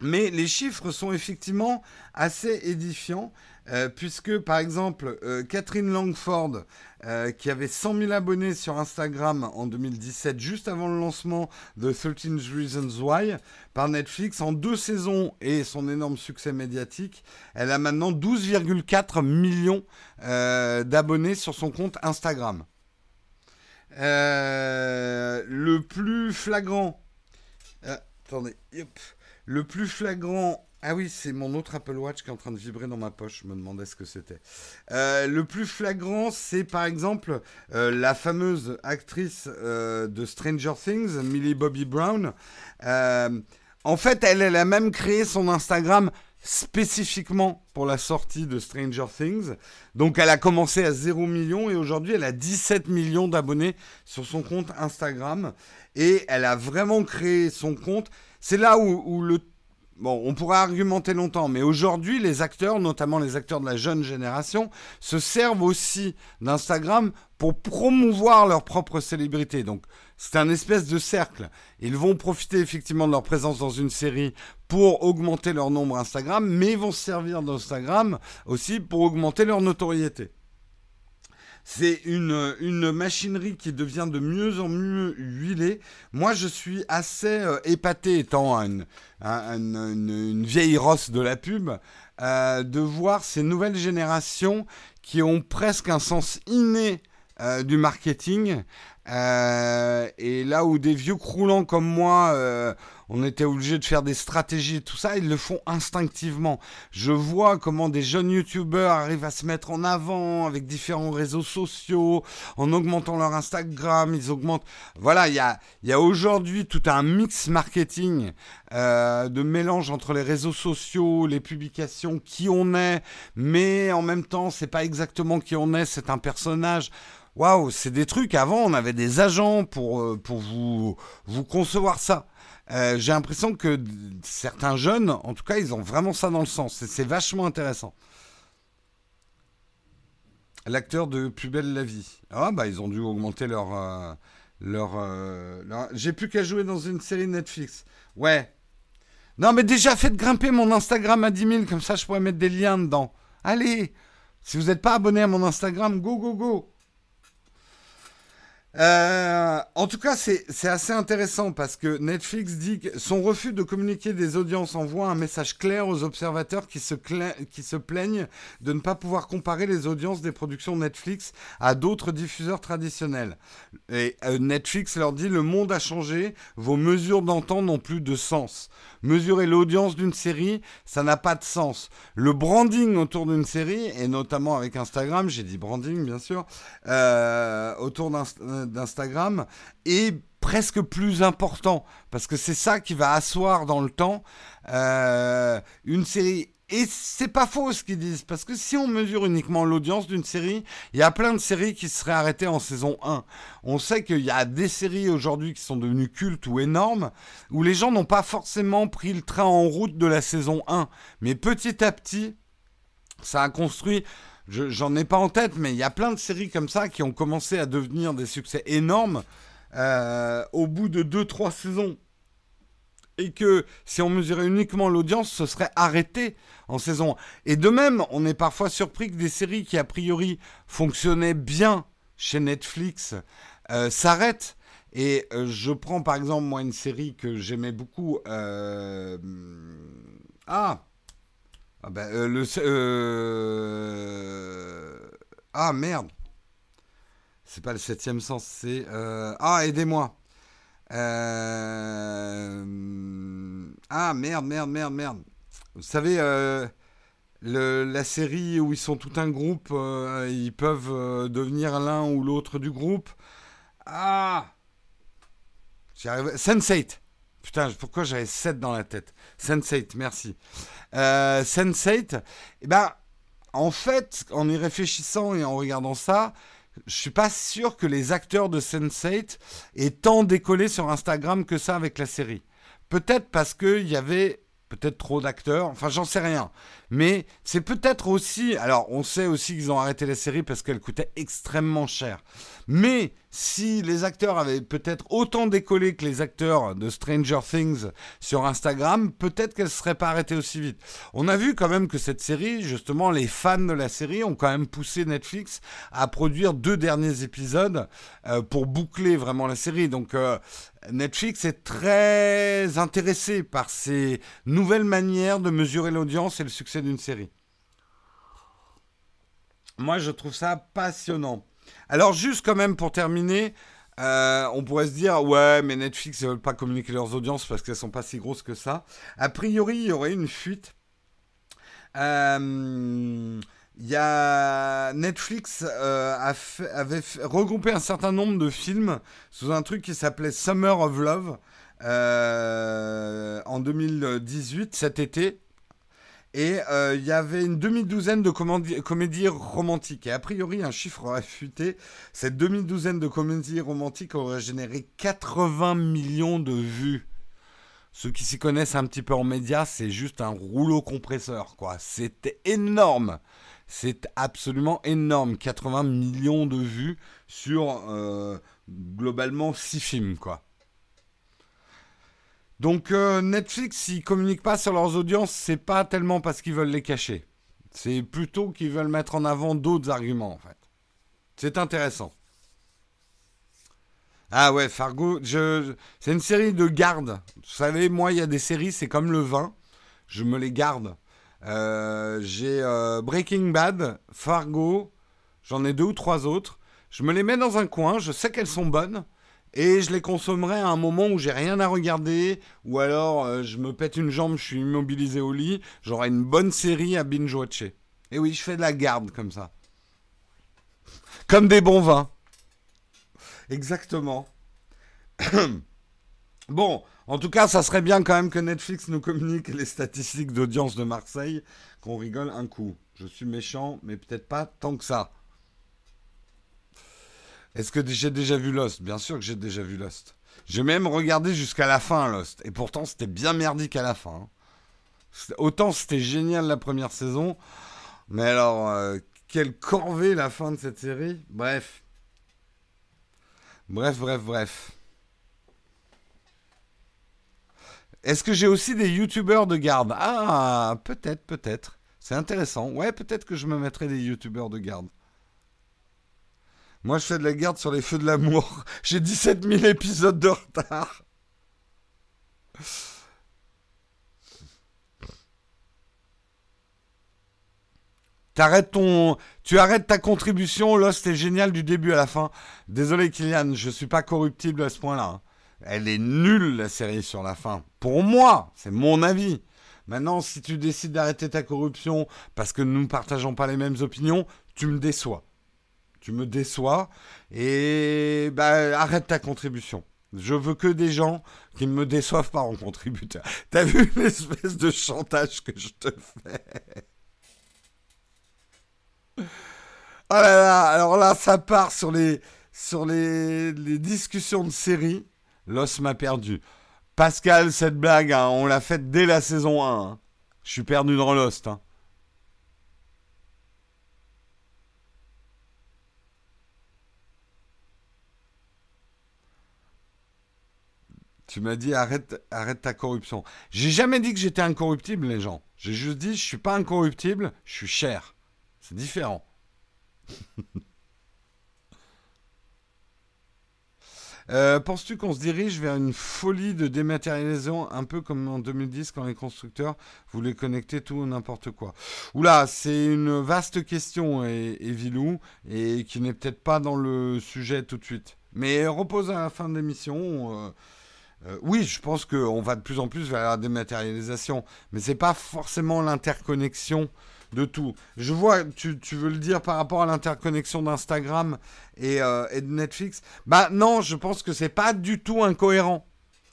Mais les chiffres sont effectivement assez édifiants. Euh, puisque par exemple euh, Catherine Langford, euh, qui avait 100 000 abonnés sur Instagram en 2017, juste avant le lancement de 13 Reasons Why par Netflix, en deux saisons et son énorme succès médiatique, elle a maintenant 12,4 millions d'abonnés sur son compte Instagram. le plus flagrant... attendez, le plus flagrant ah oui, c'est mon autre Apple Watch qui est en train de vibrer dans ma poche. Je me demandais ce que c'était. Euh, le plus flagrant, c'est par exemple euh, la fameuse actrice euh, de Stranger Things, Millie Bobby Brown. en fait, elle, a même créé son Instagram spécifiquement pour la sortie de Stranger Things. Donc elle a commencé à 0 million et aujourd'hui elle a 17 millions d'abonnés sur son compte Instagram. Et elle a vraiment créé son compte. C'est là où, où le Bon, on pourrait argumenter longtemps, mais aujourd'hui, les acteurs, notamment les acteurs de la jeune génération, se servent aussi d'Instagram pour promouvoir leur propre célébrité. Donc, c'est un espèce de cercle. Ils vont profiter effectivement de leur présence dans une série pour augmenter leur nombre Instagram, mais ils vont se servir d'Instagram aussi pour augmenter leur notoriété. C'est une, une machinerie qui devient de mieux en mieux huilée. Moi, je suis assez euh, épaté, étant une, vieille rosse de la pub, euh, de voir ces nouvelles générations qui ont presque un sens inné euh, du marketing et là où des vieux croulants comme moi, on était obligé de faire des stratégies et tout ça, ils le font instinctivement. Je vois comment des jeunes youtubeurs arrivent à se mettre en avant avec différents réseaux sociaux, en augmentant leur Instagram, ils augmentent... Voilà, il y a, y a aujourd'hui tout un mix marketing euh, de mélange entre les réseaux sociaux, les publications, qui on est, mais en même temps, c'est pas exactement qui on est, c'est un personnage. Waouh, c'est des trucs. Avant, on avait des agents pour, euh, pour vous, vous concevoir ça. Euh, j'ai l'impression que certains jeunes, en tout cas, ils ont vraiment ça dans le sens. C'est vachement intéressant. L'acteur de Plus belle la vie. Ah bah ils ont dû augmenter leur euh, leur, J'ai plus qu'à jouer dans une série Netflix. Ouais. Non mais déjà faites grimper mon Instagram à 10 000 comme ça je pourrais mettre des liens dedans. Allez. Si vous n'êtes pas abonné à mon Instagram, go go go. Euh, en tout cas, c'est assez intéressant parce que Netflix dit que son refus de communiquer des audiences envoie un message clair aux observateurs qui se, plaignent de ne pas pouvoir comparer les audiences des productions Netflix à d'autres diffuseurs traditionnels. Et euh, Netflix leur dit le monde a changé, vos mesures d'antan n'ont plus de sens. Mesurer l'audience d'une série, ça n'a pas de sens. Le branding autour d'une série, et notamment avec Instagram, j'ai dit branding bien sûr, euh, autour d'Instagram, est presque plus important parce que c'est ça qui va asseoir dans le temps euh, une série et c'est pas faux ce qu'ils disent, parce que si on mesure uniquement l'audience d'une série, il y a plein de séries qui seraient arrêtées en saison 1. On sait qu'il y a des séries aujourd'hui qui sont devenues cultes ou énormes, où les gens n'ont pas forcément pris le train en route de la saison 1. Mais petit à petit, ça a construit j'en ai pas en tête, mais il y a plein de séries comme ça qui ont commencé à devenir des succès énormes euh, au bout de 2-3 saisons. Et que si on mesurait uniquement l'audience, ce serait arrêté en saison. Et de même, on est parfois surpris que des séries qui a priori fonctionnaient bien chez Netflix euh, s'arrêtent. Et euh, je prends par exemple moi une série que j'aimais beaucoup. Euh, ah, ah ben, le ah merde, c'est pas le septième sens, c'est ah aidez-moi. Ah merde merde merde merde. Vous savez, euh, la série où ils sont tout un groupe, euh, ils peuvent euh, devenir l'un ou l'autre du groupe. Ah Sense8. Putain, pourquoi j'avais 7 dans la tête? Sense8, merci. Sense8, eh ben, en fait, en y réfléchissant et en regardant ça, je suis pas sûr que les acteurs de Sense8 aient tant décollé sur Instagram que ça avec la série. Peut-être parce qu'il y avait peut-être trop d'acteurs, enfin j'en sais rien. Mais c'est peut-être aussi, alors on sait aussi qu'ils ont arrêté la série parce qu'elle coûtait extrêmement cher. Mais si les acteurs avaient peut-être autant décollé que les acteurs de Stranger Things sur Instagram, peut-être qu'elle ne serait pas arrêtée aussi vite. On a vu quand même que cette série, justement, les fans de la série ont quand même poussé Netflix à produire deux derniers épisodes euh, pour boucler vraiment la série. Donc euh, Netflix est très intéressé par ces nouvelles manières de mesurer l'audience et le succès d'une série. Moi, je trouve ça passionnant. Alors, juste quand même pour terminer, euh, on pourrait se dire, ouais, mais Netflix ne veulent pas communiquer leurs audiences parce qu'elles sont pas si grosses que ça. A priori, il y aurait une fuite. Euh, il y a Netflix euh, avait regroupé un certain nombre de films sous un truc qui s'appelait Summer of Love en 2018, cet été. Et euh, il y avait une demi-douzaine de comédies romantiques. Et a priori, un chiffre a fuité. Cette demi-douzaine de comédies romantiques aurait généré 80 millions de vues. Ceux qui s'y connaissent un petit peu en médias, c'est juste un rouleau compresseur, quoi. C'était énorme. C'est absolument énorme. 80 millions de vues sur euh, globalement 6 films, quoi. Donc euh, Netflix, s'ils communiquent pas sur leurs audiences, c'est pas tellement parce qu'ils veulent les cacher. C'est plutôt qu'ils veulent mettre en avant d'autres arguments, en fait. C'est intéressant. Ah ouais, Fargo, c'est une série de garde. Vous savez, moi, il y a des séries, c'est comme le vin. Je me les garde. Euh, j'ai euh, Breaking Bad, Fargo, j'en ai deux ou trois autres. Je me les mets dans un coin, je sais qu'elles sont bonnes, et je les consommerai à un moment où j'ai rien à regarder, ou alors euh, je me pète une jambe, je suis immobilisé au lit, j'aurai une bonne série à binge-watcher. Et oui, je fais de la garde comme ça. Comme des bons vins. Exactement. bon, en tout cas, ça serait bien quand même que Netflix nous communique les statistiques d'audience de Marseille, qu'on rigole un coup. Je suis méchant, mais peut-être pas tant que ça. Est-ce que j'ai déjà vu Lost? Bien sûr que j'ai déjà vu Lost. J'ai même regardé jusqu'à la fin Lost. Et pourtant, c'était bien merdique à la fin. Autant c'était génial la première saison. Mais alors, euh, quelle corvée la fin de cette série. Bref. Bref, bref, bref. Est-ce que j'ai aussi des youtubeurs de garde? Ah, peut-être, peut-être. C'est intéressant. Ouais, peut-être que je me mettrai des youtubeurs de garde. Moi, je fais de la garde sur les feux de l'amour. J'ai 17 000 épisodes de retard. Tu arrêtes ta contribution. Là, c'était génial du début à la fin. Désolé, Kylian, je suis pas corruptible à ce point-là. Hein. Elle est nulle la série sur la fin. Pour moi, c'est mon avis. Maintenant, si tu décides d'arrêter ta corruption parce que nous ne partageons pas les mêmes opinions, tu me déçois. Tu me déçois et bah, arrête ta contribution. Je veux que des gens qui ne me déçoivent pas en contributeur. T'as vu l'espèce de chantage que je te fais? Oh là là, alors là, ça part sur les, sur les, les discussions de série. L'os m'a perdu. Pascal, cette blague, hein, on l'a faite dès la saison 1. Hein. Je suis perdu dans Lost. Hein. Tu m'as dit arrête, arrête ta corruption. J'ai jamais dit que j'étais incorruptible, les gens. J'ai juste dit je suis pas incorruptible, je suis cher. C'est différent. Euh, penses-tu qu'on se dirige vers une folie de dématérialisation, un peu comme en 2010 quand les constructeurs voulaient connecter tout ou n'importe quoi? Oula, c'est une vaste question, et, Vilou, et qui n'est peut-être pas dans le sujet tout de suite. Mais repose à la fin de l'émission. Euh, euh, oui, je pense qu'on va de plus en plus vers la dématérialisation, mais c'est pas forcément l'interconnexion de tout. Je vois, tu, veux le dire par rapport à l'interconnexion d'Instagram euh, et, de Netflix? Bah non, je pense que c'est pas du tout incohérent.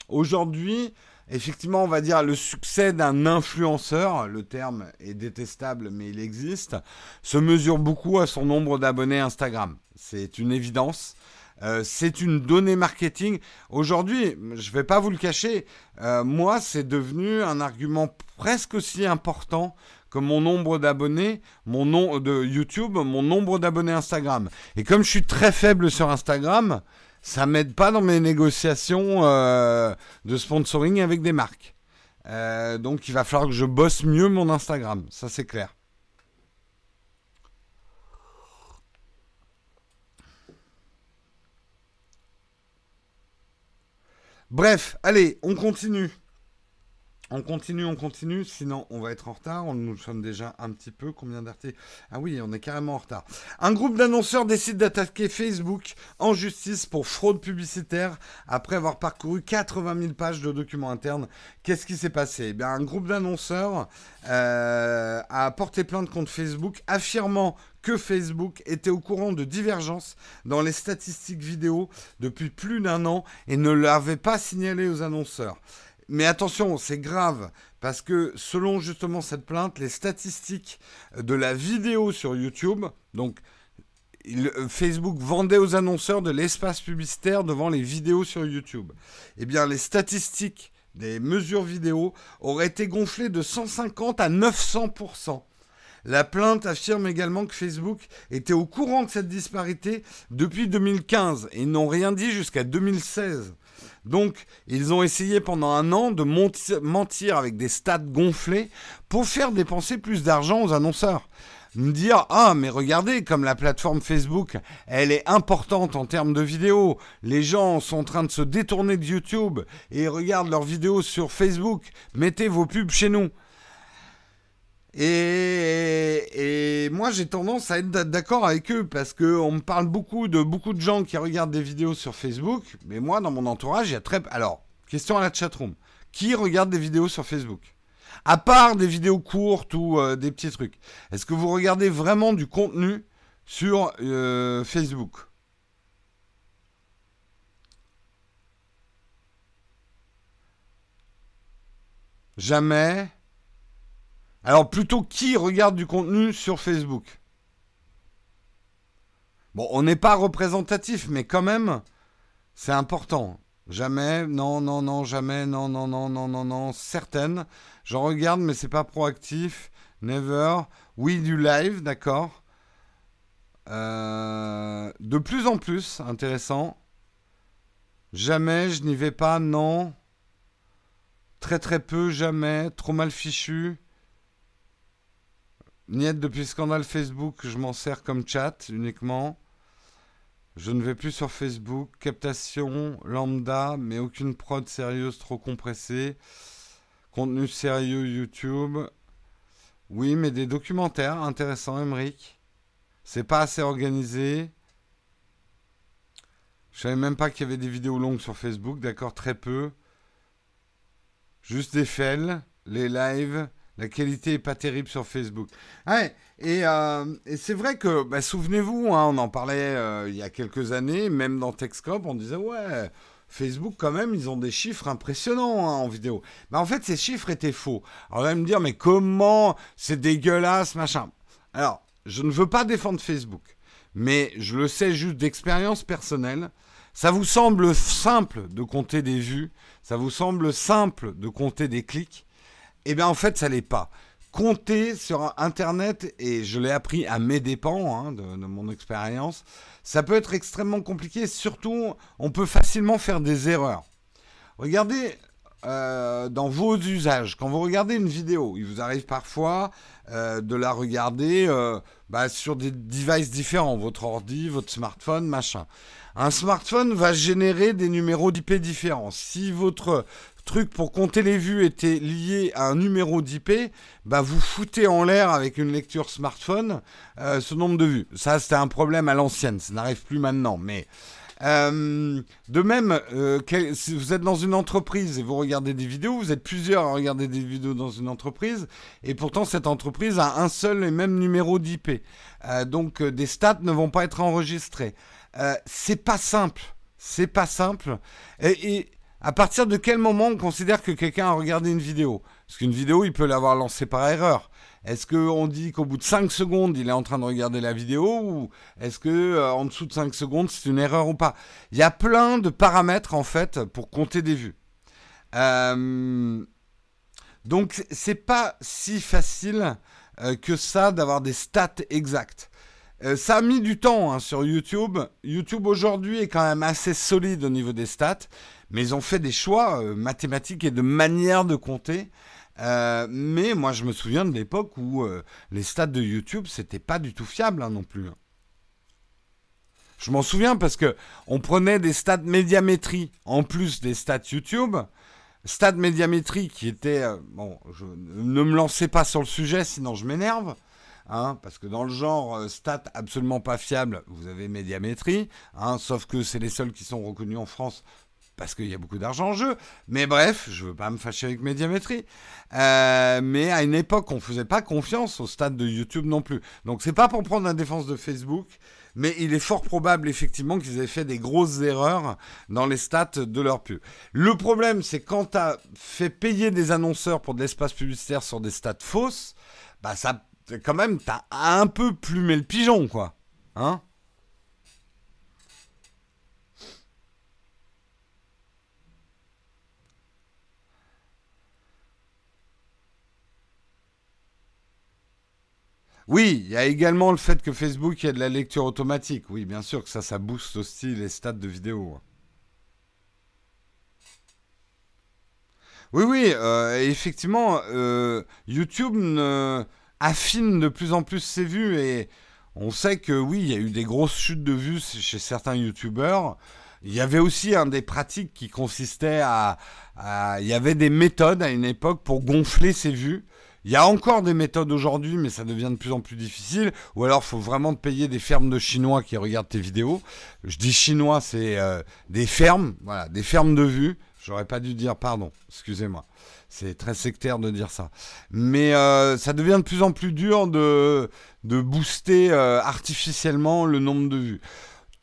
Aujourd'hui, effectivement, on va dire le succès d'un influenceur, le terme est détestable, mais il existe, se mesure beaucoup à son nombre d'abonnés Instagram. C'est une évidence. Euh, c'est une donnée marketing. Aujourd'hui, je ne vais pas vous le cacher, euh, moi, c'est devenu un argument presque aussi important que mon nombre d'abonnés, mon nom de YouTube, mon nombre d'abonnés Instagram. Et comme je suis très faible sur Instagram, ça m'aide pas dans mes négociations euh, de sponsoring avec des marques. Euh, donc il va falloir que je bosse mieux mon Instagram, ça c'est clair. Bref, allez, on continue. On continue, on continue, sinon on va être en retard. Nous sommes déjà un petit peu. Combien d'articles Ah oui, on est carrément en retard. Un groupe d'annonceurs décide d'attaquer Facebook en justice pour fraude publicitaire après avoir parcouru 80 000 pages de documents internes. Qu'est-ce qui s'est passé? Eh Un groupe d'annonceurs euh, a porté plainte contre Facebook affirmant que Facebook était au courant de divergences dans les statistiques vidéo depuis plus d'un an et ne l'avait pas signalé aux annonceurs. Mais attention, c'est grave, parce que selon justement cette plainte, les statistiques de la vidéo sur YouTube, donc euh, Facebook vendait aux annonceurs de l'espace publicitaire devant les vidéos sur YouTube. Eh bien, les statistiques des mesures vidéo auraient été gonflées de 150 à 900%. La plainte affirme également que Facebook était au courant de cette disparité depuis 2015 et n'ont rien dit jusqu'à 2016. Donc, ils ont essayé pendant un an de mentir avec des stats gonflés pour faire dépenser plus d'argent aux annonceurs. Me dire, ah, mais regardez, comme la plateforme Facebook, elle est importante en termes de vidéos. Les gens sont en train de se détourner de YouTube et regardent leurs vidéos sur Facebook. Mettez vos pubs chez nous. Et, moi, j'ai tendance à être d'accord avec eux parce qu'on me parle beaucoup de beaucoup de gens qui regardent des vidéos sur Facebook. Mais moi, dans mon entourage, il y a très. Alors, question à la chatroom. Qui regarde des vidéos sur Facebook? À part des vidéos courtes ou euh, des petits trucs. Est-ce que vous regardez vraiment du contenu sur euh, Facebook? Jamais. Alors plutôt qui regarde du contenu sur Facebook? Bon, on n'est pas représentatif, mais quand même, c'est important. Jamais, non, non, non, jamais, non, non, non, non, non, non, certaines. J'en regarde, mais c'est pas proactif. Never. Oui, du live, d'accord. Euh, de plus en plus, intéressant. Jamais, je n'y vais pas, non. Très très peu, jamais. Trop mal fichu. Niet depuis le scandale Facebook, je m'en sers comme chat uniquement. Je ne vais plus sur Facebook. Captation lambda, mais aucune prod sérieuse trop compressée. Contenu sérieux YouTube. Oui, mais des documentaires intéressants, Emmerich. C'est pas assez organisé. Je savais même pas qu'il y avait des vidéos longues sur Facebook, d'accord, très peu. Juste des fails, les lives. La qualité est pas terrible sur Facebook. Ouais, euh, et, c'est vrai que, bah, souvenez-vous, hein, on en parlait euh, il y a quelques années, même dans Techscope, on disait ouais, Facebook quand même, ils ont des chiffres impressionnants hein, en vidéo. Mais en fait, ces chiffres étaient faux. Alors, on va me dire mais comment c'est dégueulasse, machin. Alors, je ne veux pas défendre Facebook, mais je le sais juste d'expérience personnelle. Ça vous semble simple de compter des vues, ça vous semble simple de compter des clics. Eh bien, en fait, ça l'est pas. Compter sur Internet, et je l'ai appris à mes dépens hein, de, mon expérience, ça peut être extrêmement compliqué. Surtout, on peut facilement faire des erreurs. Regardez euh, dans vos usages, quand vous regardez une vidéo, il vous arrive parfois euh, de la regarder euh, bah, sur des devices différents, votre ordi, votre smartphone, machin. Un smartphone va générer des numéros d'IP différents. Si votre truc pour compter les vues était lié à un numéro d'IP, bah vous foutez en l'air avec une lecture smartphone euh, ce nombre de vues. Ça, c'était un problème à l'ancienne, ça n'arrive plus maintenant. Mais euh, de même, euh, si vous êtes dans une entreprise et vous regardez des vidéos, vous êtes plusieurs à regarder des vidéos dans une entreprise, et pourtant cette entreprise a un seul et même numéro d'IP. donc des stats ne vont pas être enregistrés. c'est pas simple. C'est pas simple. et à partir de quel moment on considère que quelqu'un a regardé une vidéo? Parce qu'une vidéo, il peut l'avoir lancée par erreur. Est-ce qu'on dit qu'au bout de 5 secondes, il est en train de regarder la vidéo ou est-ce que euh, en dessous de 5 secondes, c'est une erreur ou pas? Il y a plein de paramètres en fait pour compter des vues. Euh, donc c'est pas si facile euh, que ça d'avoir des stats exactes. ça a mis du temps hein, sur YouTube. YouTube aujourd'hui est quand même assez solide au niveau des stats mais ils ont fait des choix euh, mathématiques et de manière de compter. Euh, mais moi, je me souviens de l'époque où euh, les stats de YouTube, c'était pas du tout fiable hein, non plus. Hein. Je m'en souviens parce que on prenait des stats médiamétrie en plus des stats YouTube. Stats médiamétrie qui étaient... bon, ne me lancez pas sur le sujet, sinon je m'énerve. Hein, parce que dans le genre stats absolument pas fiable, vous avez médiamétrie, sauf que c'est les seuls qui sont reconnus en France parce qu'il y a beaucoup d'argent en jeu. Mais bref, je veux pas me fâcher avec Médiamétrie. Euh, mais à une époque, on faisait pas confiance au stade de YouTube non plus. Donc c'est pas pour prendre la défense de Facebook, mais il est fort probable effectivement qu'ils aient fait des grosses erreurs dans les stats de leur pub. Le problème, c'est quand tu as fait payer des annonceurs pour de l'espace publicitaire sur des stats fausses, bah ça, quand même, tu as un peu plumé le pigeon, quoi. Hein? Oui, il y a également le fait que Facebook ait de la lecture automatique. Oui, bien sûr que ça, ça booste aussi les stats de vidéo. Oui, oui, euh, effectivement, euh, YouTube affine de plus en plus ses vues et on sait que oui, il y a eu des grosses chutes de vues chez certains YouTubeurs. Il y avait aussi des pratiques qui consistait à, Il y avait des méthodes à une époque pour gonfler ses vues Il y a encore des méthodes aujourd'hui, mais ça devient de plus en plus difficile. Ou alors, il faut vraiment payer des fermes de Chinois qui regardent tes vidéos. Je dis Chinois, c'est euh, des fermes, voilà, des fermes de vue. J'aurais pas dû dire pardon, excusez-moi. C'est très sectaire de dire ça. Mais euh, ça devient de plus en plus dur de, de booster euh, artificiellement le nombre de vues.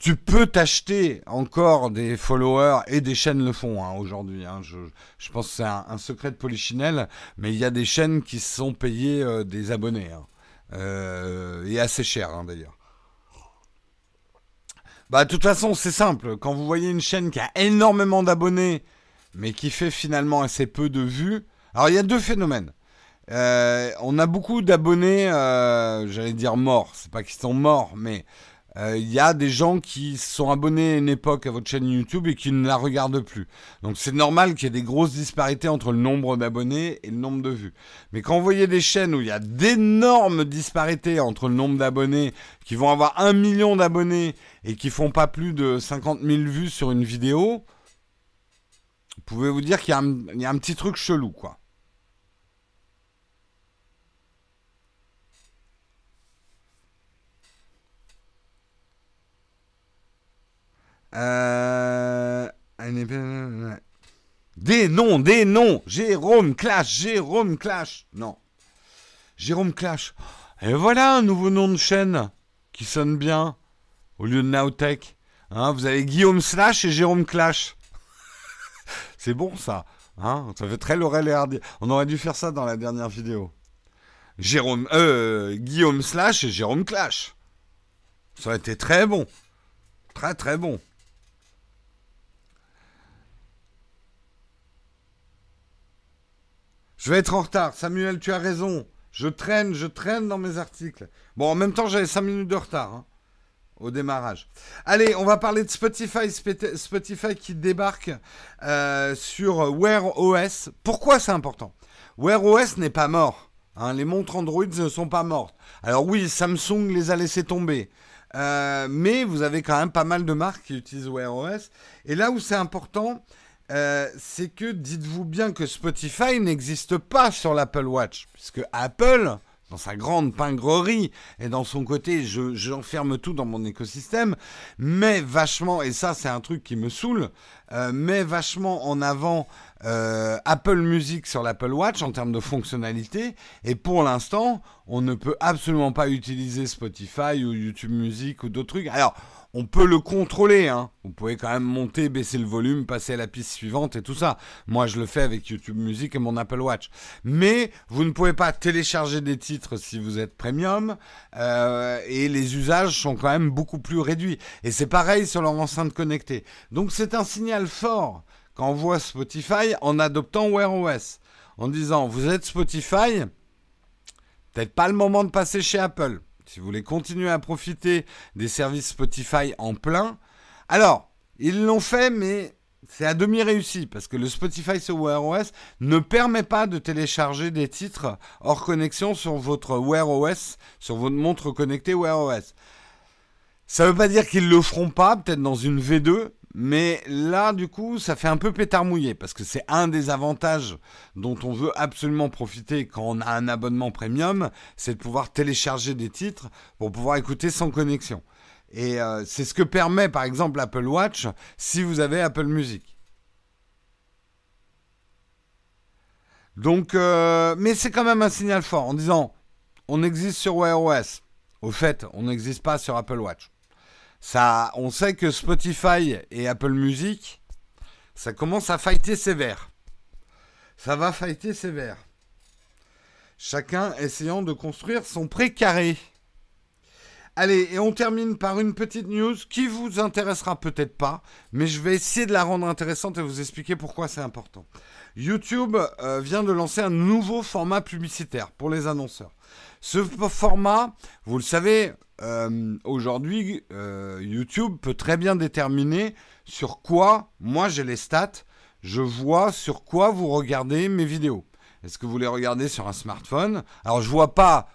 Tu peux t'acheter encore des followers et des chaînes le font hein, aujourd'hui. Hein. Je, pense que c'est un, secret de Polichinelle, mais il y a des chaînes qui se sont payées euh, des abonnés. Hein. Euh, et assez cher d'ailleurs. Bah de toute façon c'est simple. Quand vous voyez une chaîne qui a énormément d'abonnés, mais qui fait finalement assez peu de vues. Alors il y a deux phénomènes. Euh, on a beaucoup d'abonnés, j'allais dire morts. C'est pas qu'ils sont morts, mais euh, il y a des gens qui sont abonnés à une époque à votre chaîne YouTube et qui ne la regardent plus. Donc c'est normal qu'il y ait des grosses disparités entre le nombre d'abonnés et le nombre de vues. Mais quand vous voyez des chaînes où il y a d'énormes disparités entre le nombre d'abonnés, qui vont avoir un million d'abonnés et qui font pas plus de 50 000 vues sur une vidéo, vous pouvez vous dire qu'il y, y, a un petit truc chelou, quoi. Euh... Des noms, des noms. Jérôme Clash, Jérôme Clash. Non. Jérôme Clash. Et voilà un nouveau nom de chaîne qui sonne bien au lieu de Nowtech. Hein, vous avez Guillaume Slash et Jérôme Clash. C'est bon ça. Hein ça fait très Laurel et Hardy. On aurait dû faire ça dans la dernière vidéo. Jérôme, euh, Guillaume Slash et Jérôme Clash. Ça aurait été très bon. Très très bon. Je vais être en retard. Samuel, tu as raison. Je traîne, je traîne dans mes articles. Bon, en même temps, j'avais 5 minutes de retard hein, au démarrage. Allez, on va parler de Spotify. Spotify qui débarque euh, sur Wear OS. Pourquoi c'est important? Wear OS n'est pas mort. Hein, les montres Android ne sont pas mortes. Alors oui, Samsung les a laissés tomber. Euh, mais vous avez quand même pas mal de marques qui utilisent Wear OS. Et là où c'est important, euh, c'est que dites-vous bien que Spotify n'existe pas sur l'Apple Watch, puisque Apple, dans sa grande pingrerie et dans son côté, je, j'enferme tout dans mon écosystème, met vachement, et ça c'est un truc qui me saoule, euh, met vachement en avant euh, Apple Music sur l'Apple Watch en termes de fonctionnalité, et pour l'instant, on ne peut absolument pas utiliser Spotify ou YouTube Music ou d'autres trucs. Alors, on peut le contrôler. Hein. Vous pouvez quand même monter, baisser le volume, passer à la piste suivante et tout ça. Moi, je le fais avec YouTube Music et mon Apple Watch. Mais vous ne pouvez pas télécharger des titres si vous êtes premium. Euh, et les usages sont quand même beaucoup plus réduits. Et c'est pareil sur leur enceinte connectée. Donc c'est un signal fort voit Spotify en adoptant Wear OS. En disant, vous êtes Spotify, peut-être pas le moment de passer chez Apple si vous voulez continuer à profiter des services Spotify en plein, alors, ils l'ont fait, mais c'est à demi réussi parce que le Spotify sur Wear OS ne permet pas de télécharger des titres hors connexion sur votre Wear OS, sur votre montre connectée Wear OS. Ça ne veut pas dire qu'ils le feront pas, peut-être dans une V2, mais là, du coup, ça fait un peu pétard parce que c'est un des avantages dont on veut absolument profiter quand on a un abonnement premium, c'est de pouvoir télécharger des titres pour pouvoir écouter sans connexion. Et euh, c'est ce que permet par exemple l'Apple Watch si vous avez Apple Music. Donc, euh, mais c'est quand même un signal fort en disant on existe sur Wear OS. Au fait, on n'existe pas sur Apple Watch on sait que Spotify et Apple Music, ça commence à fighter sévère. Ça va fighter sévère. Chacun essayant de construire son précaré. Allez, et on termine par une petite news qui vous intéressera peut-être pas, mais je vais essayer de la rendre intéressante et vous expliquer pourquoi c'est important. YouTube euh, vient de lancer un nouveau format publicitaire pour les annonceurs. Ce format, vous le savez, euh, aujourd'hui, euh, YouTube peut très bien déterminer sur quoi, moi j'ai les stats, je vois sur quoi vous regardez mes vidéos. Est-ce que vous les regardez sur un smartphone? Alors je vois pas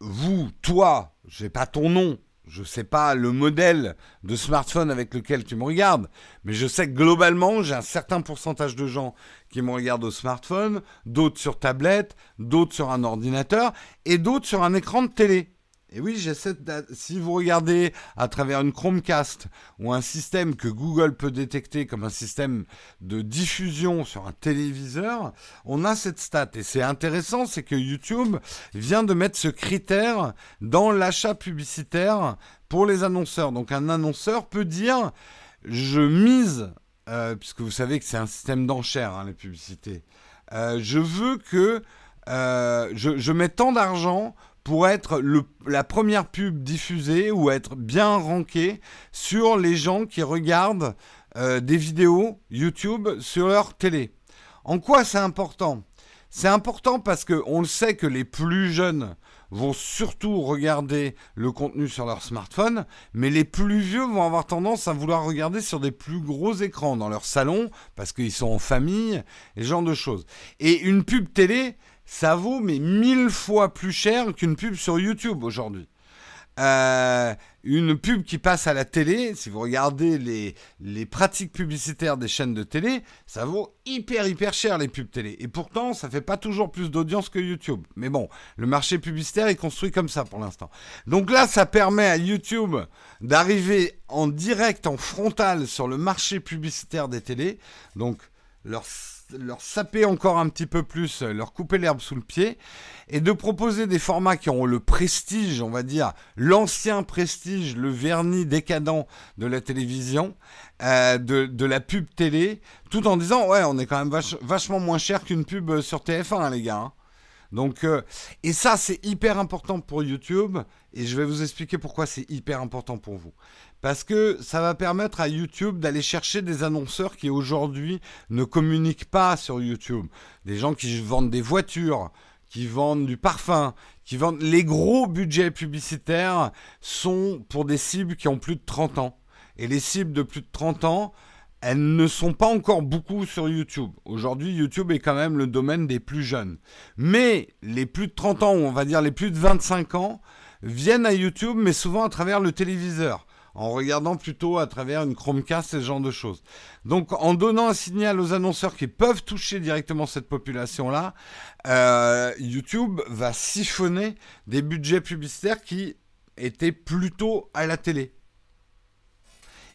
vous, toi, j'ai pas ton nom, je sais pas le modèle de smartphone avec lequel tu me regardes, mais je sais que globalement, j'ai un certain pourcentage de gens qui me regardent au smartphone, d'autres sur tablette, d'autres sur un ordinateur et d'autres sur un écran de télé. Et oui, j'essaie si vous regardez à travers une Chromecast ou un système que Google peut détecter comme un système de diffusion sur un téléviseur, on a cette stat. Et c'est intéressant, c'est que YouTube vient de mettre ce critère dans l'achat publicitaire pour les annonceurs. Donc un annonceur peut dire, je mise, euh, puisque vous savez que c'est un système d'enchères, hein, les publicités, euh, je veux que euh, je, je mets tant d'argent pour être la première pub diffusée ou être bien rankée sur les gens qui regardent euh, des vidéos YouTube sur leur télé. En quoi c'est important? C'est important parce qu'on le sait que les plus jeunes vont surtout regarder le contenu sur leur smartphone, mais les plus vieux vont avoir tendance à vouloir regarder sur des plus gros écrans dans leur salon, parce qu'ils sont en famille, et ce genre de choses. Et une pub télé, ça vaut mais mille fois plus cher qu'une pub sur YouTube aujourd'hui. Euh, une pub qui passe à la télé, si vous regardez les, les pratiques publicitaires des chaînes de télé, ça vaut hyper hyper cher les pubs télé. Et pourtant, ça fait pas toujours plus d'audience que YouTube. Mais bon, le marché publicitaire est construit comme ça pour l'instant. Donc là, ça permet à YouTube d'arriver en direct, en frontal sur le marché publicitaire des télés. Donc leur leur saper encore un petit peu plus, euh, leur couper l'herbe sous le pied, et de proposer des formats qui ont le prestige, on va dire, l'ancien prestige, le vernis décadent de la télévision, euh, de, la pub télé, tout en disant, ouais, on est quand même vachement moins cher qu'une pub euh, sur TF1, hein, les gars. Hein. Donc, et ça, c'est hyper important pour YouTube, et je vais vous expliquer pourquoi c'est hyper important pour vous. Parce que ça va permettre à YouTube d'aller chercher des annonceurs qui aujourd'hui ne communiquent pas sur YouTube. Des gens qui vendent des voitures, qui vendent du parfum, qui vendent... Les gros budgets publicitaires sont pour des cibles qui ont plus de 30 ans. Et les cibles de plus de 30 ans, elles ne sont pas encore beaucoup sur YouTube. Aujourd'hui, YouTube est quand même le domaine des plus jeunes. Mais les plus de 30 ans, on va dire les plus de 25 ans, viennent à YouTube, mais souvent à travers le téléviseur en regardant plutôt à travers une Chromecast et ce genre de choses. Donc en donnant un signal aux annonceurs qui peuvent toucher directement cette population-là, euh, YouTube va siphonner des budgets publicitaires qui étaient plutôt à la télé.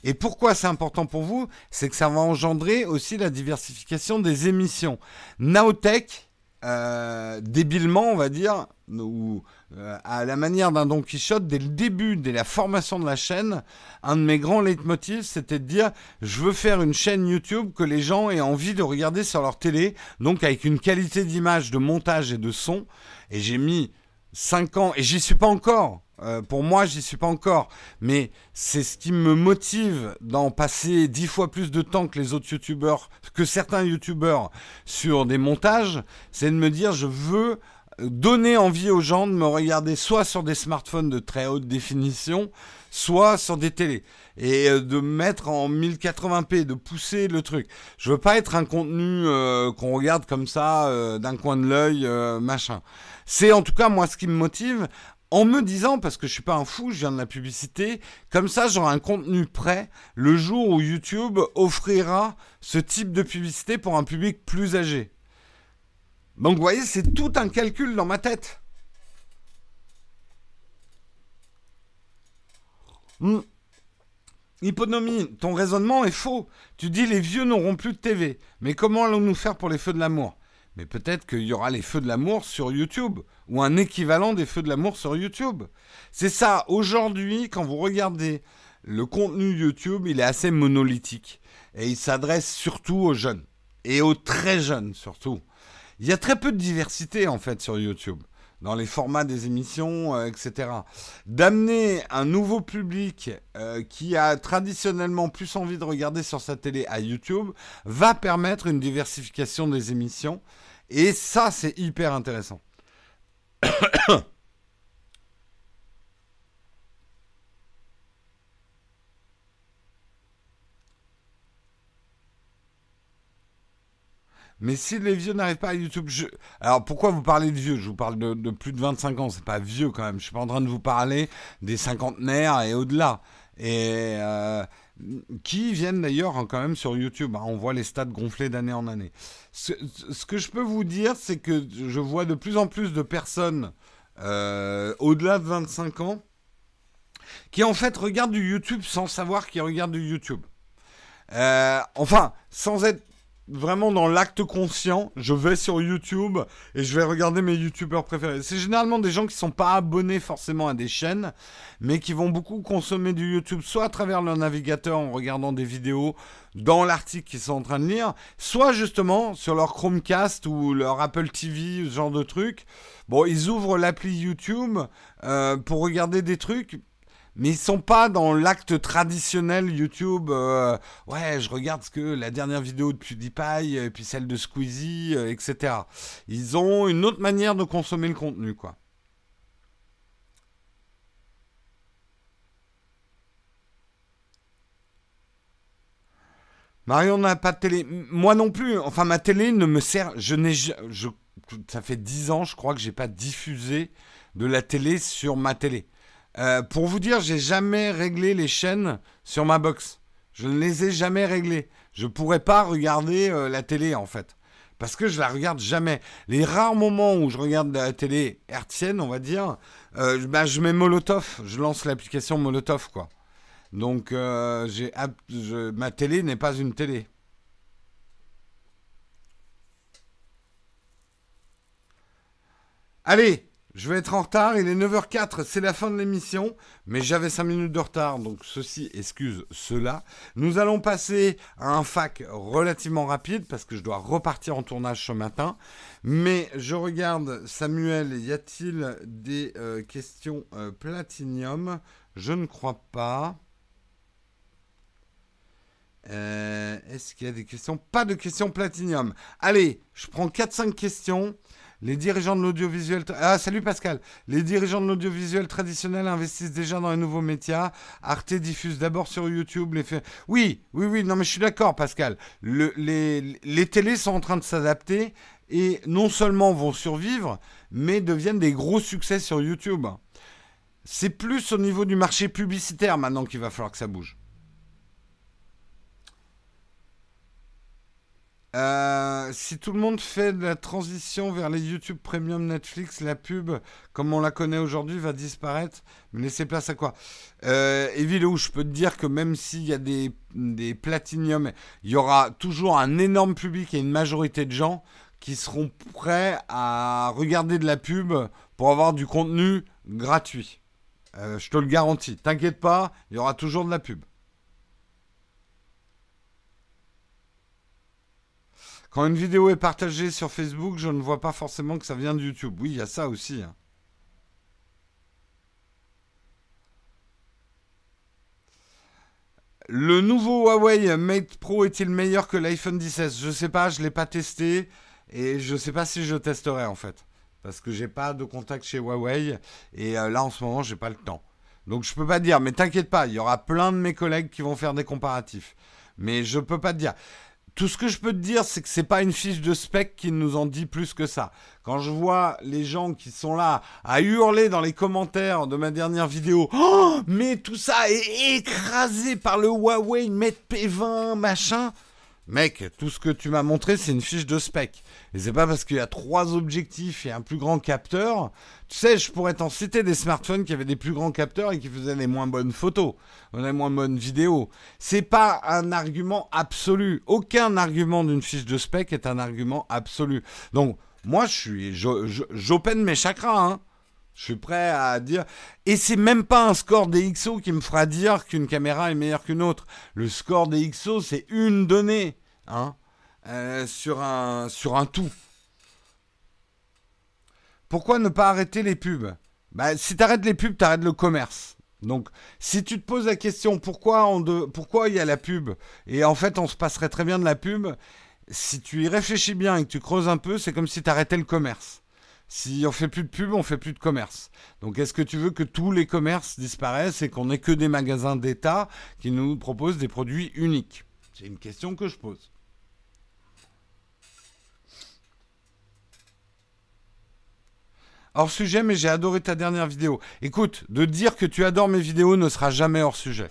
Et pourquoi c'est important pour vous C'est que ça va engendrer aussi la diversification des émissions. Naotech, euh, débilement, on va dire, ou euh, à la manière d'un Don Quichotte, dès le début, dès la formation de la chaîne, un de mes grands leitmotifs, c'était de dire je veux faire une chaîne YouTube que les gens aient envie de regarder sur leur télé, donc avec une qualité d'image, de montage et de son. Et j'ai mis 5 ans, et j'y suis pas encore. Euh, pour moi, j'y suis pas encore, mais c'est ce qui me motive d'en passer dix fois plus de temps que les autres youtubeurs, que certains youtubeurs sur des montages, c'est de me dire je veux donner envie aux gens de me regarder soit sur des smartphones de très haute définition, soit sur des télés. Et euh, de mettre en 1080p, de pousser le truc. Je veux pas être un contenu euh, qu'on regarde comme ça d'un coin de l'œil, machin. C'est en tout cas moi ce qui me motive en me disant, parce que je suis pas un fou, je viens de la publicité, comme ça j'aurai un contenu prêt le jour où YouTube offrira ce type de publicité pour un public plus âgé. Donc vous voyez, c'est tout un calcul dans ma tête. Hmm. Hyponomie, ton raisonnement est faux. Tu dis les vieux n'auront plus de TV. Mais comment allons-nous faire pour les feux de l'amour? Mais peut-être qu'il y aura les feux de l'amour sur YouTube, ou un équivalent des feux de l'amour sur YouTube. C'est ça, aujourd'hui, quand vous regardez le contenu YouTube, il est assez monolithique. Et il s'adresse surtout aux jeunes. Et aux très jeunes surtout. Il y a très peu de diversité en fait sur YouTube, dans les formats des émissions, euh, etc. D'amener un nouveau public euh, qui a traditionnellement plus envie de regarder sur sa télé à YouTube va permettre une diversification des émissions. Et ça, c'est hyper intéressant. Mais si les vieux n'arrivent pas à YouTube, je... alors pourquoi vous parlez de vieux? Je vous parle de, plus de 25 ans, c'est pas vieux quand même. Je suis pas en train de vous parler des cinquantenaires et au-delà. Et euh, qui viennent d'ailleurs quand même sur YouTube. Hein. On voit les stats gonfler d'année en année. Ce, ce, que je peux vous dire, c'est que je vois de plus en plus de personnes euh, au-delà de 25 ans qui en fait regardent du YouTube sans savoir qu'ils regardent du YouTube. Euh, enfin, sans être vraiment dans l'acte conscient, je vais sur YouTube et je vais regarder mes YouTubeurs préférés. C'est généralement des gens qui sont pas abonnés forcément à des chaînes, mais qui vont beaucoup consommer du YouTube, soit à travers leur navigateur en regardant des vidéos dans l'article qu'ils sont en train de lire, soit justement sur leur Chromecast ou leur Apple TV, ce genre de trucs. Bon, ils ouvrent l'appli YouTube euh, pour regarder des trucs mais ils sont pas dans l'acte traditionnel YouTube. Euh, ouais, je regarde ce que la dernière vidéo de PewDiePie et puis celle de Squeezie, euh, etc. Ils ont une autre manière de consommer le contenu, quoi. Marion n'a pas de télé. Moi non plus. Enfin, ma télé ne me sert. Je n'ai. Ça fait 10 ans, je crois que j'ai pas diffusé de la télé sur ma télé. Euh, pour vous dire, j'ai jamais réglé les chaînes sur ma box. Je ne les ai jamais réglées. Je pourrais pas regarder euh, la télé en fait. Parce que je la regarde jamais. Les rares moments où je regarde la télé hertzienne, on va dire, euh, bah, je mets Molotov. Je lance l'application Molotov, quoi. Donc, ma télé n'est pas une télé. Allez, je vais être en retard, il est 9h04, c'est la fin de l'émission, mais j'avais 5 minutes de retard, donc ceci excuse cela. Nous allons passer à un fac relativement rapide, parce que je dois repartir en tournage ce matin. Mais je regarde, Samuel, y a-t-il des euh, questions euh, platinium Je ne crois pas. Euh, est-ce qu'il y a des questions? Pas de questions platinium. Allez, je prends 4-5 questions. Les dirigeants de l'audiovisuel. Ah, salut Pascal. Les dirigeants de l'audiovisuel traditionnel investissent déjà dans les nouveaux médias. Arte diffuse d'abord sur YouTube. Les Oui, oui, oui. Non, mais je suis d'accord, Pascal. les, les télés sont en train de s'adapter et non seulement vont survivre, mais deviennent des gros succès sur YouTube. C'est plus au niveau du marché publicitaire maintenant qu'il va falloir que ça bouge. Euh, si tout le monde fait la transition vers les YouTube Premium Netflix, la pub, comme on la connaît aujourd'hui, va disparaître. Mais laissez place à quoi? Euh, je peux te dire que même s'il y a des, des platiniums, il y aura toujours un énorme public et une majorité de gens qui seront prêts à regarder de la pub pour avoir du contenu gratuit. Euh, je te le garantis. T'inquiète pas, il y aura toujours de la pub. Quand une vidéo est partagée sur Facebook, je ne vois pas forcément que ça vient de YouTube. Oui, il y a ça aussi. Hein. Le nouveau Huawei Mate Pro est-il meilleur que l'iPhone 16 Je ne sais pas, je ne l'ai pas testé et je ne sais pas si je testerai en fait. Parce que j'ai pas de contact chez Huawei et euh, là en ce moment j'ai pas le temps. Donc je peux pas dire, mais t'inquiète pas, il y aura plein de mes collègues qui vont faire des comparatifs. Mais je peux pas te dire. Tout ce que je peux te dire, c'est que c'est pas une fiche de spec qui nous en dit plus que ça. Quand je vois les gens qui sont là à hurler dans les commentaires de ma dernière vidéo, oh, mais tout ça est écrasé par le Huawei Mate P20 machin. Mec, tout ce que tu m'as montré, c'est une fiche de spec. Et c'est pas parce qu'il y a trois objectifs et un plus grand capteur. Tu sais, je pourrais t'en citer des smartphones qui avaient des plus grands capteurs et qui faisaient des moins bonnes photos, des moins bonnes vidéos. C'est pas un argument absolu. Aucun argument d'une fiche de spec est un argument absolu. Donc, moi, je suis, j'open mes chakras, hein. Je suis prêt à dire. Et c'est même pas un score des XO qui me fera dire qu'une caméra est meilleure qu'une autre. Le score des XO, c'est une donnée hein, euh, sur, un, sur un tout. Pourquoi ne pas arrêter les pubs? Bah, Si tu les pubs, tu arrêtes le commerce. Donc, si tu te poses la question pourquoi, on de, pourquoi il y a la pub, et en fait on se passerait très bien de la pub, si tu y réfléchis bien et que tu creuses un peu, c'est comme si tu arrêtais le commerce. Si on fait plus de pub, on fait plus de commerce. Donc est-ce que tu veux que tous les commerces disparaissent et qu'on n'ait que des magasins d'État qui nous proposent des produits uniques? C'est une question que je pose. Hors sujet, mais j'ai adoré ta dernière vidéo. Écoute, de dire que tu adores mes vidéos ne sera jamais hors sujet.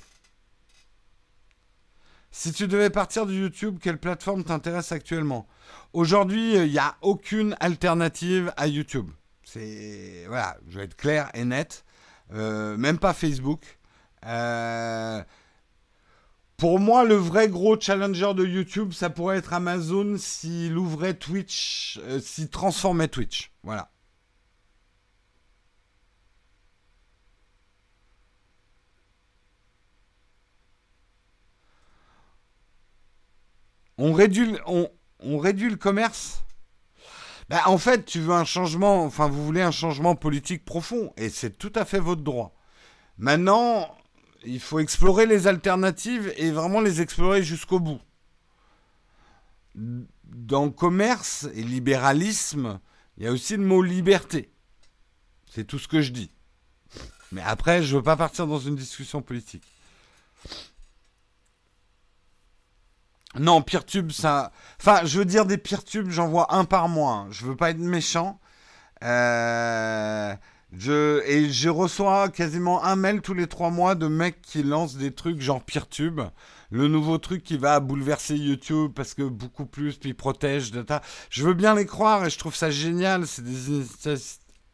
Si tu devais partir de YouTube, quelle plateforme t'intéresse actuellement? Aujourd'hui, il n'y a aucune alternative à YouTube. C'est voilà, je vais être clair et net. Euh, même pas Facebook. Euh, pour moi, le vrai gros challenger de YouTube, ça pourrait être Amazon s'il ouvrait Twitch, euh, s'il transformait Twitch. Voilà. On réduit, le commerce? Bah, En fait, tu veux un changement, enfin, vous voulez un changement politique profond, et c'est tout à fait votre droit. Maintenant, il faut explorer les alternatives et vraiment les explorer jusqu'au bout. Dans commerce et libéralisme, il y a aussi le mot liberté. C'est tout ce que je dis. Mais après, je ne veux pas partir dans une discussion politique. Non, tube, ça. Enfin, je veux dire des tubes, j'en vois un par mois. Hein. Je veux pas être méchant. Euh, je... Et je reçois quasiment un mail tous les trois mois de mecs qui lancent des trucs genre tube. Le nouveau truc qui va bouleverser YouTube parce que beaucoup plus, puis protège, data. Je veux bien les croire et je trouve ça génial. C'est des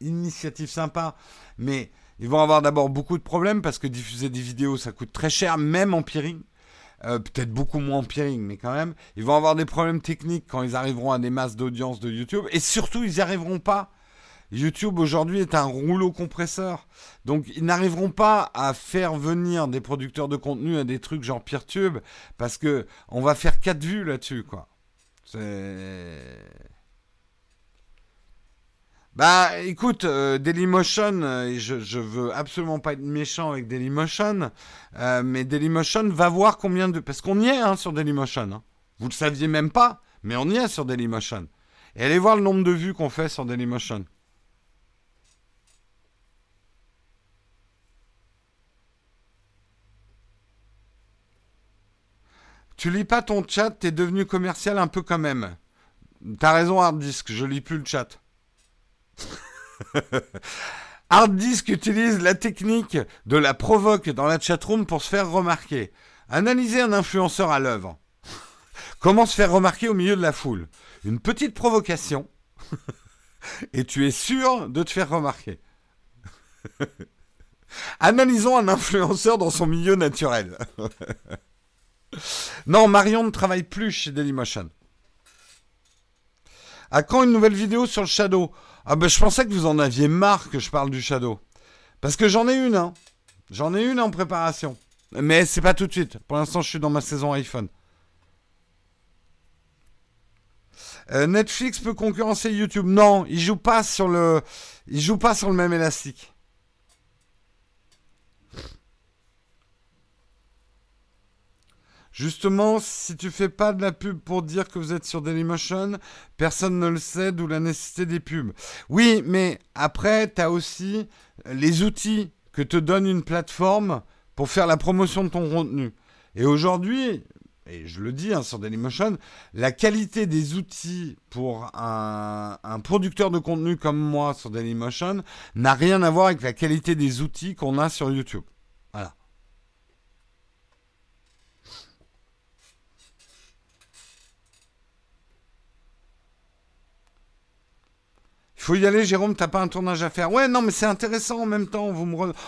initiatives sympas. Mais ils vont avoir d'abord beaucoup de problèmes parce que diffuser des vidéos, ça coûte très cher, même en peering. Euh, peut-être beaucoup moins empirique, mais quand même, ils vont avoir des problèmes techniques quand ils arriveront à des masses d'audience de YouTube, et surtout, ils n'y arriveront pas. YouTube aujourd'hui est un rouleau compresseur. Donc ils n'arriveront pas à faire venir des producteurs de contenu à des trucs genre PeerTube parce que on va faire quatre vues là-dessus quoi. C'est bah écoute, euh, Dailymotion, euh, je, veux absolument pas être méchant avec Dailymotion, euh, mais Dailymotion va voir combien de... Parce qu'on y est hein, sur Dailymotion. Hein. Vous le saviez même pas, mais on y est sur Dailymotion. Et allez voir le nombre de vues qu'on fait sur Dailymotion. Tu lis pas ton chat, t'es devenu commercial un peu quand même. T'as raison, Harddisk, je lis plus le chat. Hard Disk utilise la technique de la provoque dans la chatroom pour se faire remarquer. Analyser un influenceur à l'œuvre. Comment se faire remarquer au milieu de la foule? Une petite provocation. et tu es sûr de te faire remarquer. Analysons un influenceur dans son milieu naturel. non, Marion ne travaille plus chez Dailymotion. À quand une nouvelle vidéo sur le Shadow? Ah ben je pensais que vous en aviez marre que je parle du Shadow. Parce que j'en ai une, hein. J'en ai une en préparation. Mais c'est pas tout de suite. Pour l'instant, je suis dans ma saison iPhone. Euh, Netflix peut concurrencer YouTube. Non, il joue pas sur le, il joue pas sur le même élastique. Justement, si tu fais pas de la pub pour dire que vous êtes sur Dailymotion, personne ne le sait, d'où la nécessité des pubs. Oui, mais après, tu as aussi les outils que te donne une plateforme pour faire la promotion de ton contenu. Et aujourd'hui, et je le dis hein, sur Dailymotion, la qualité des outils pour un, un, producteur de contenu comme moi sur Dailymotion n'a rien à voir avec la qualité des outils qu'on a sur YouTube. Voilà. Il faut y aller, Jérôme, t'as pas un tournage à faire. Ouais, non, mais c'est intéressant en même temps.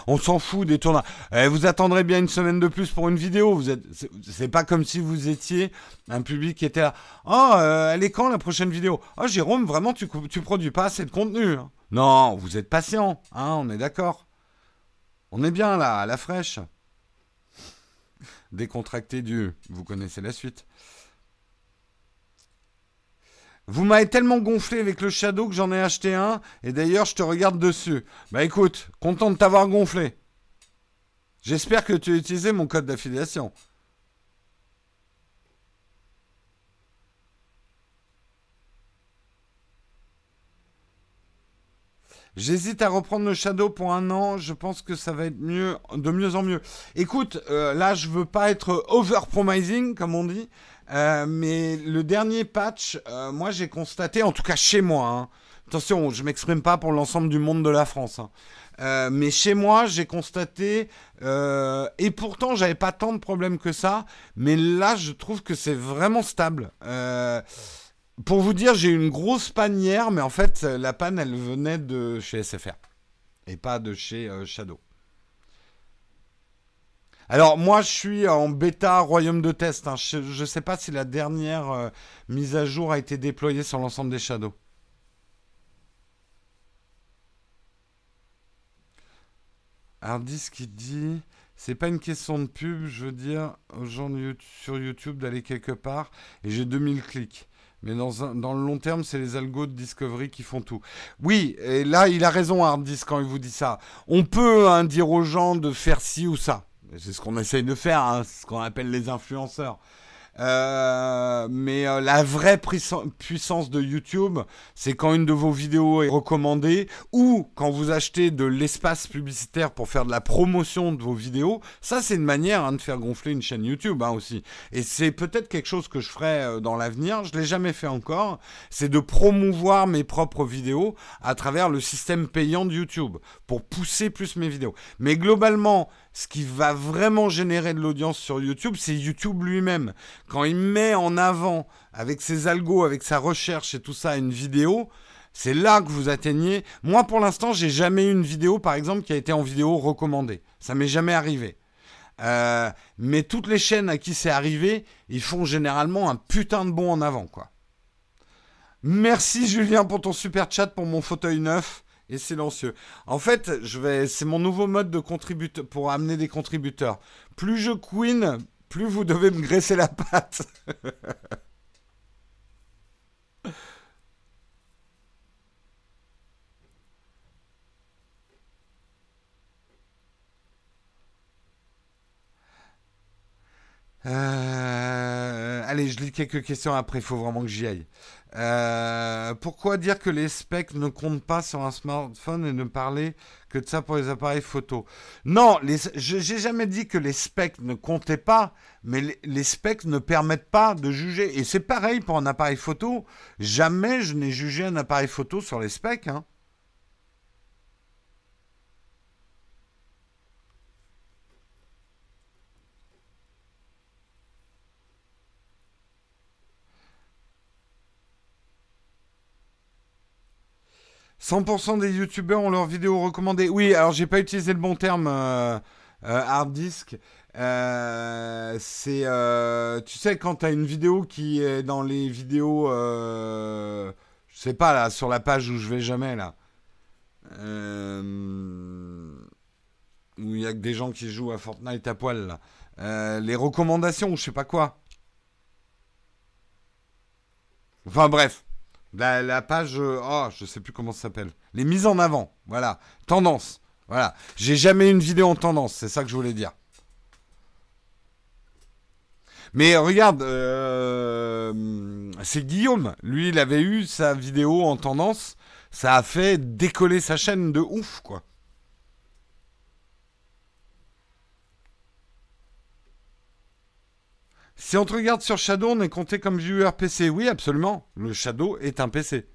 On s'en fout des tournages. Eh, vous attendrez bien une semaine de plus pour une vidéo. Vous êtes, c'est pas comme si vous étiez un public qui était là. Oh, elle est quand la prochaine vidéo? Oh, Jérôme, vraiment, tu, tu produis pas assez de contenu. Hein. Non, vous êtes patient, hein, on est d'accord. On est bien là, à la fraîche. Décontracté du. Vous connaissez la suite. Vous m'avez tellement gonflé avec le Shadow que j'en ai acheté un. Et d'ailleurs, je te regarde dessus. Bah écoute, content de t'avoir gonflé. J'espère que tu as utilisé mon code d'affiliation. J'hésite à reprendre le Shadow pour un an. Je pense que ça va être mieux, de mieux en mieux. Écoute, euh, là, je veux pas être over-promising, comme on dit. Euh, mais le dernier patch, euh, moi j'ai constaté, en tout cas chez moi, hein, Attention, je m'exprime pas pour l'ensemble du monde de la France. hein. Euh, mais chez moi, j'ai constaté, et pourtant, j'avais pas tant de problèmes que ça. Mais là, je trouve que c'est vraiment stable. Pour vous dire, j'ai eu une grosse panne hier, mais en fait, la panne, elle venait de chez SFR et pas de chez Shadow. Alors moi je suis en bêta royaume de test. hein. Je ne sais pas si la dernière euh, mise à jour a été déployée sur l'ensemble des Shadows. Hardis qui dit c'est pas une question de pub, je veux dire aux gens sur YouTube d'aller quelque part et j'ai 2000 clics. Mais dans le long terme, c'est les algos de Discovery qui font tout. Oui, et là, il a raison, Hardis, quand il vous dit ça. On peut hein, dire aux gens de faire ci ou ça. C'est ce qu'on essaye de faire, hein, ce qu'on appelle les influenceurs. Euh, mais euh, la vraie puissance- de YouTube, c'est quand une de vos vidéos est recommandée ou quand vous achetez de l'espace publicitaire pour faire de la promotion de vos vidéos. Ça, c'est une manière hein, de faire gonfler une chaîne YouTube hein, aussi. Et c'est peut-être quelque chose que je ferai euh, dans l'avenir. Je l'ai jamais fait encore. C'est de promouvoir mes propres vidéos à travers le système payant de YouTube pour pousser plus mes vidéos. Mais globalement, ce qui va vraiment générer de l'audience sur YouTube, c'est YouTube lui-même. Quand il met en avant, avec ses algos, avec sa recherche et tout ça, une vidéo, c'est là que vous atteignez. Moi, pour l'instant, j'ai jamais eu une vidéo, par exemple, qui a été en vidéo recommandée. Ça m'est jamais arrivé. Euh, mais toutes les chaînes à qui c'est arrivé, ils font généralement un putain de bond en avant, quoi. Merci Julien pour ton super chat pour mon fauteuil neuf et silencieux. En fait, je vais, c'est mon nouveau mode de contributeur pour amener des contributeurs. Plus je queen, plus vous devez me graisser la patte. Euh, allez, je lis quelques questions après, il faut vraiment que j'y aille. Euh, pourquoi dire que les specs ne comptent pas sur un smartphone et ne parler que de ça pour les appareils photo? Non, les, je j'ai jamais dit que les specs ne comptaient pas, mais les, les specs ne permettent pas de juger. Et c'est pareil pour un appareil photo. Jamais je n'ai jugé un appareil photo sur les specs. Hein. « 100% des youtubeurs ont leurs vidéos recommandées. Oui, alors j'ai pas utilisé le bon terme, euh, euh, hard disk. Euh, c'est, tu sais, quand t'as une vidéo qui est dans les vidéos, je sais pas là, sur la page où je vais jamais là, où il y a que des gens qui jouent à Fortnite à poil là, les recommandations, ou je sais pas quoi. Enfin bref. La, page, euh, oh, je sais plus comment ça s'appelle. Les mises en avant, voilà. Tendance, voilà. J'ai jamais eu une vidéo en tendance, c'est ça que je voulais dire. Mais regarde, euh, c'est Guillaume. Lui, il avait eu sa vidéo en tendance. Ça a fait décoller sa chaîne de ouf, quoi. Si on te regarde sur Shadow, on est compté comme viewer PC. Oui, absolument. Le Shadow est un PC.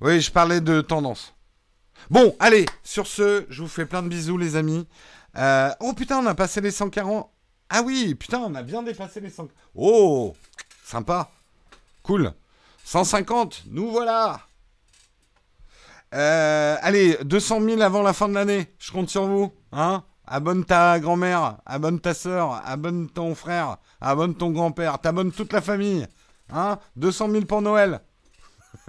Oui, je parlais de tendance. Bon, allez, sur ce, je vous fais plein de bisous, les amis. Euh, oh putain, on a passé les 140. Ah oui, putain, on a bien dépassé les 100. Oh, sympa. Cool. 150, nous voilà. Euh, allez, 200 000 avant la fin de l'année. Je compte sur vous. Hein Abonne ta grand-mère, abonne ta soeur, abonne ton frère, abonne ton grand-père, t'abonnes toute la famille. Hein 200 000 pour Noël.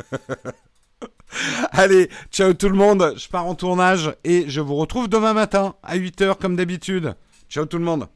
Allez, ciao tout le monde, je pars en tournage et je vous retrouve demain matin à 8h comme d'habitude. Ciao tout le monde.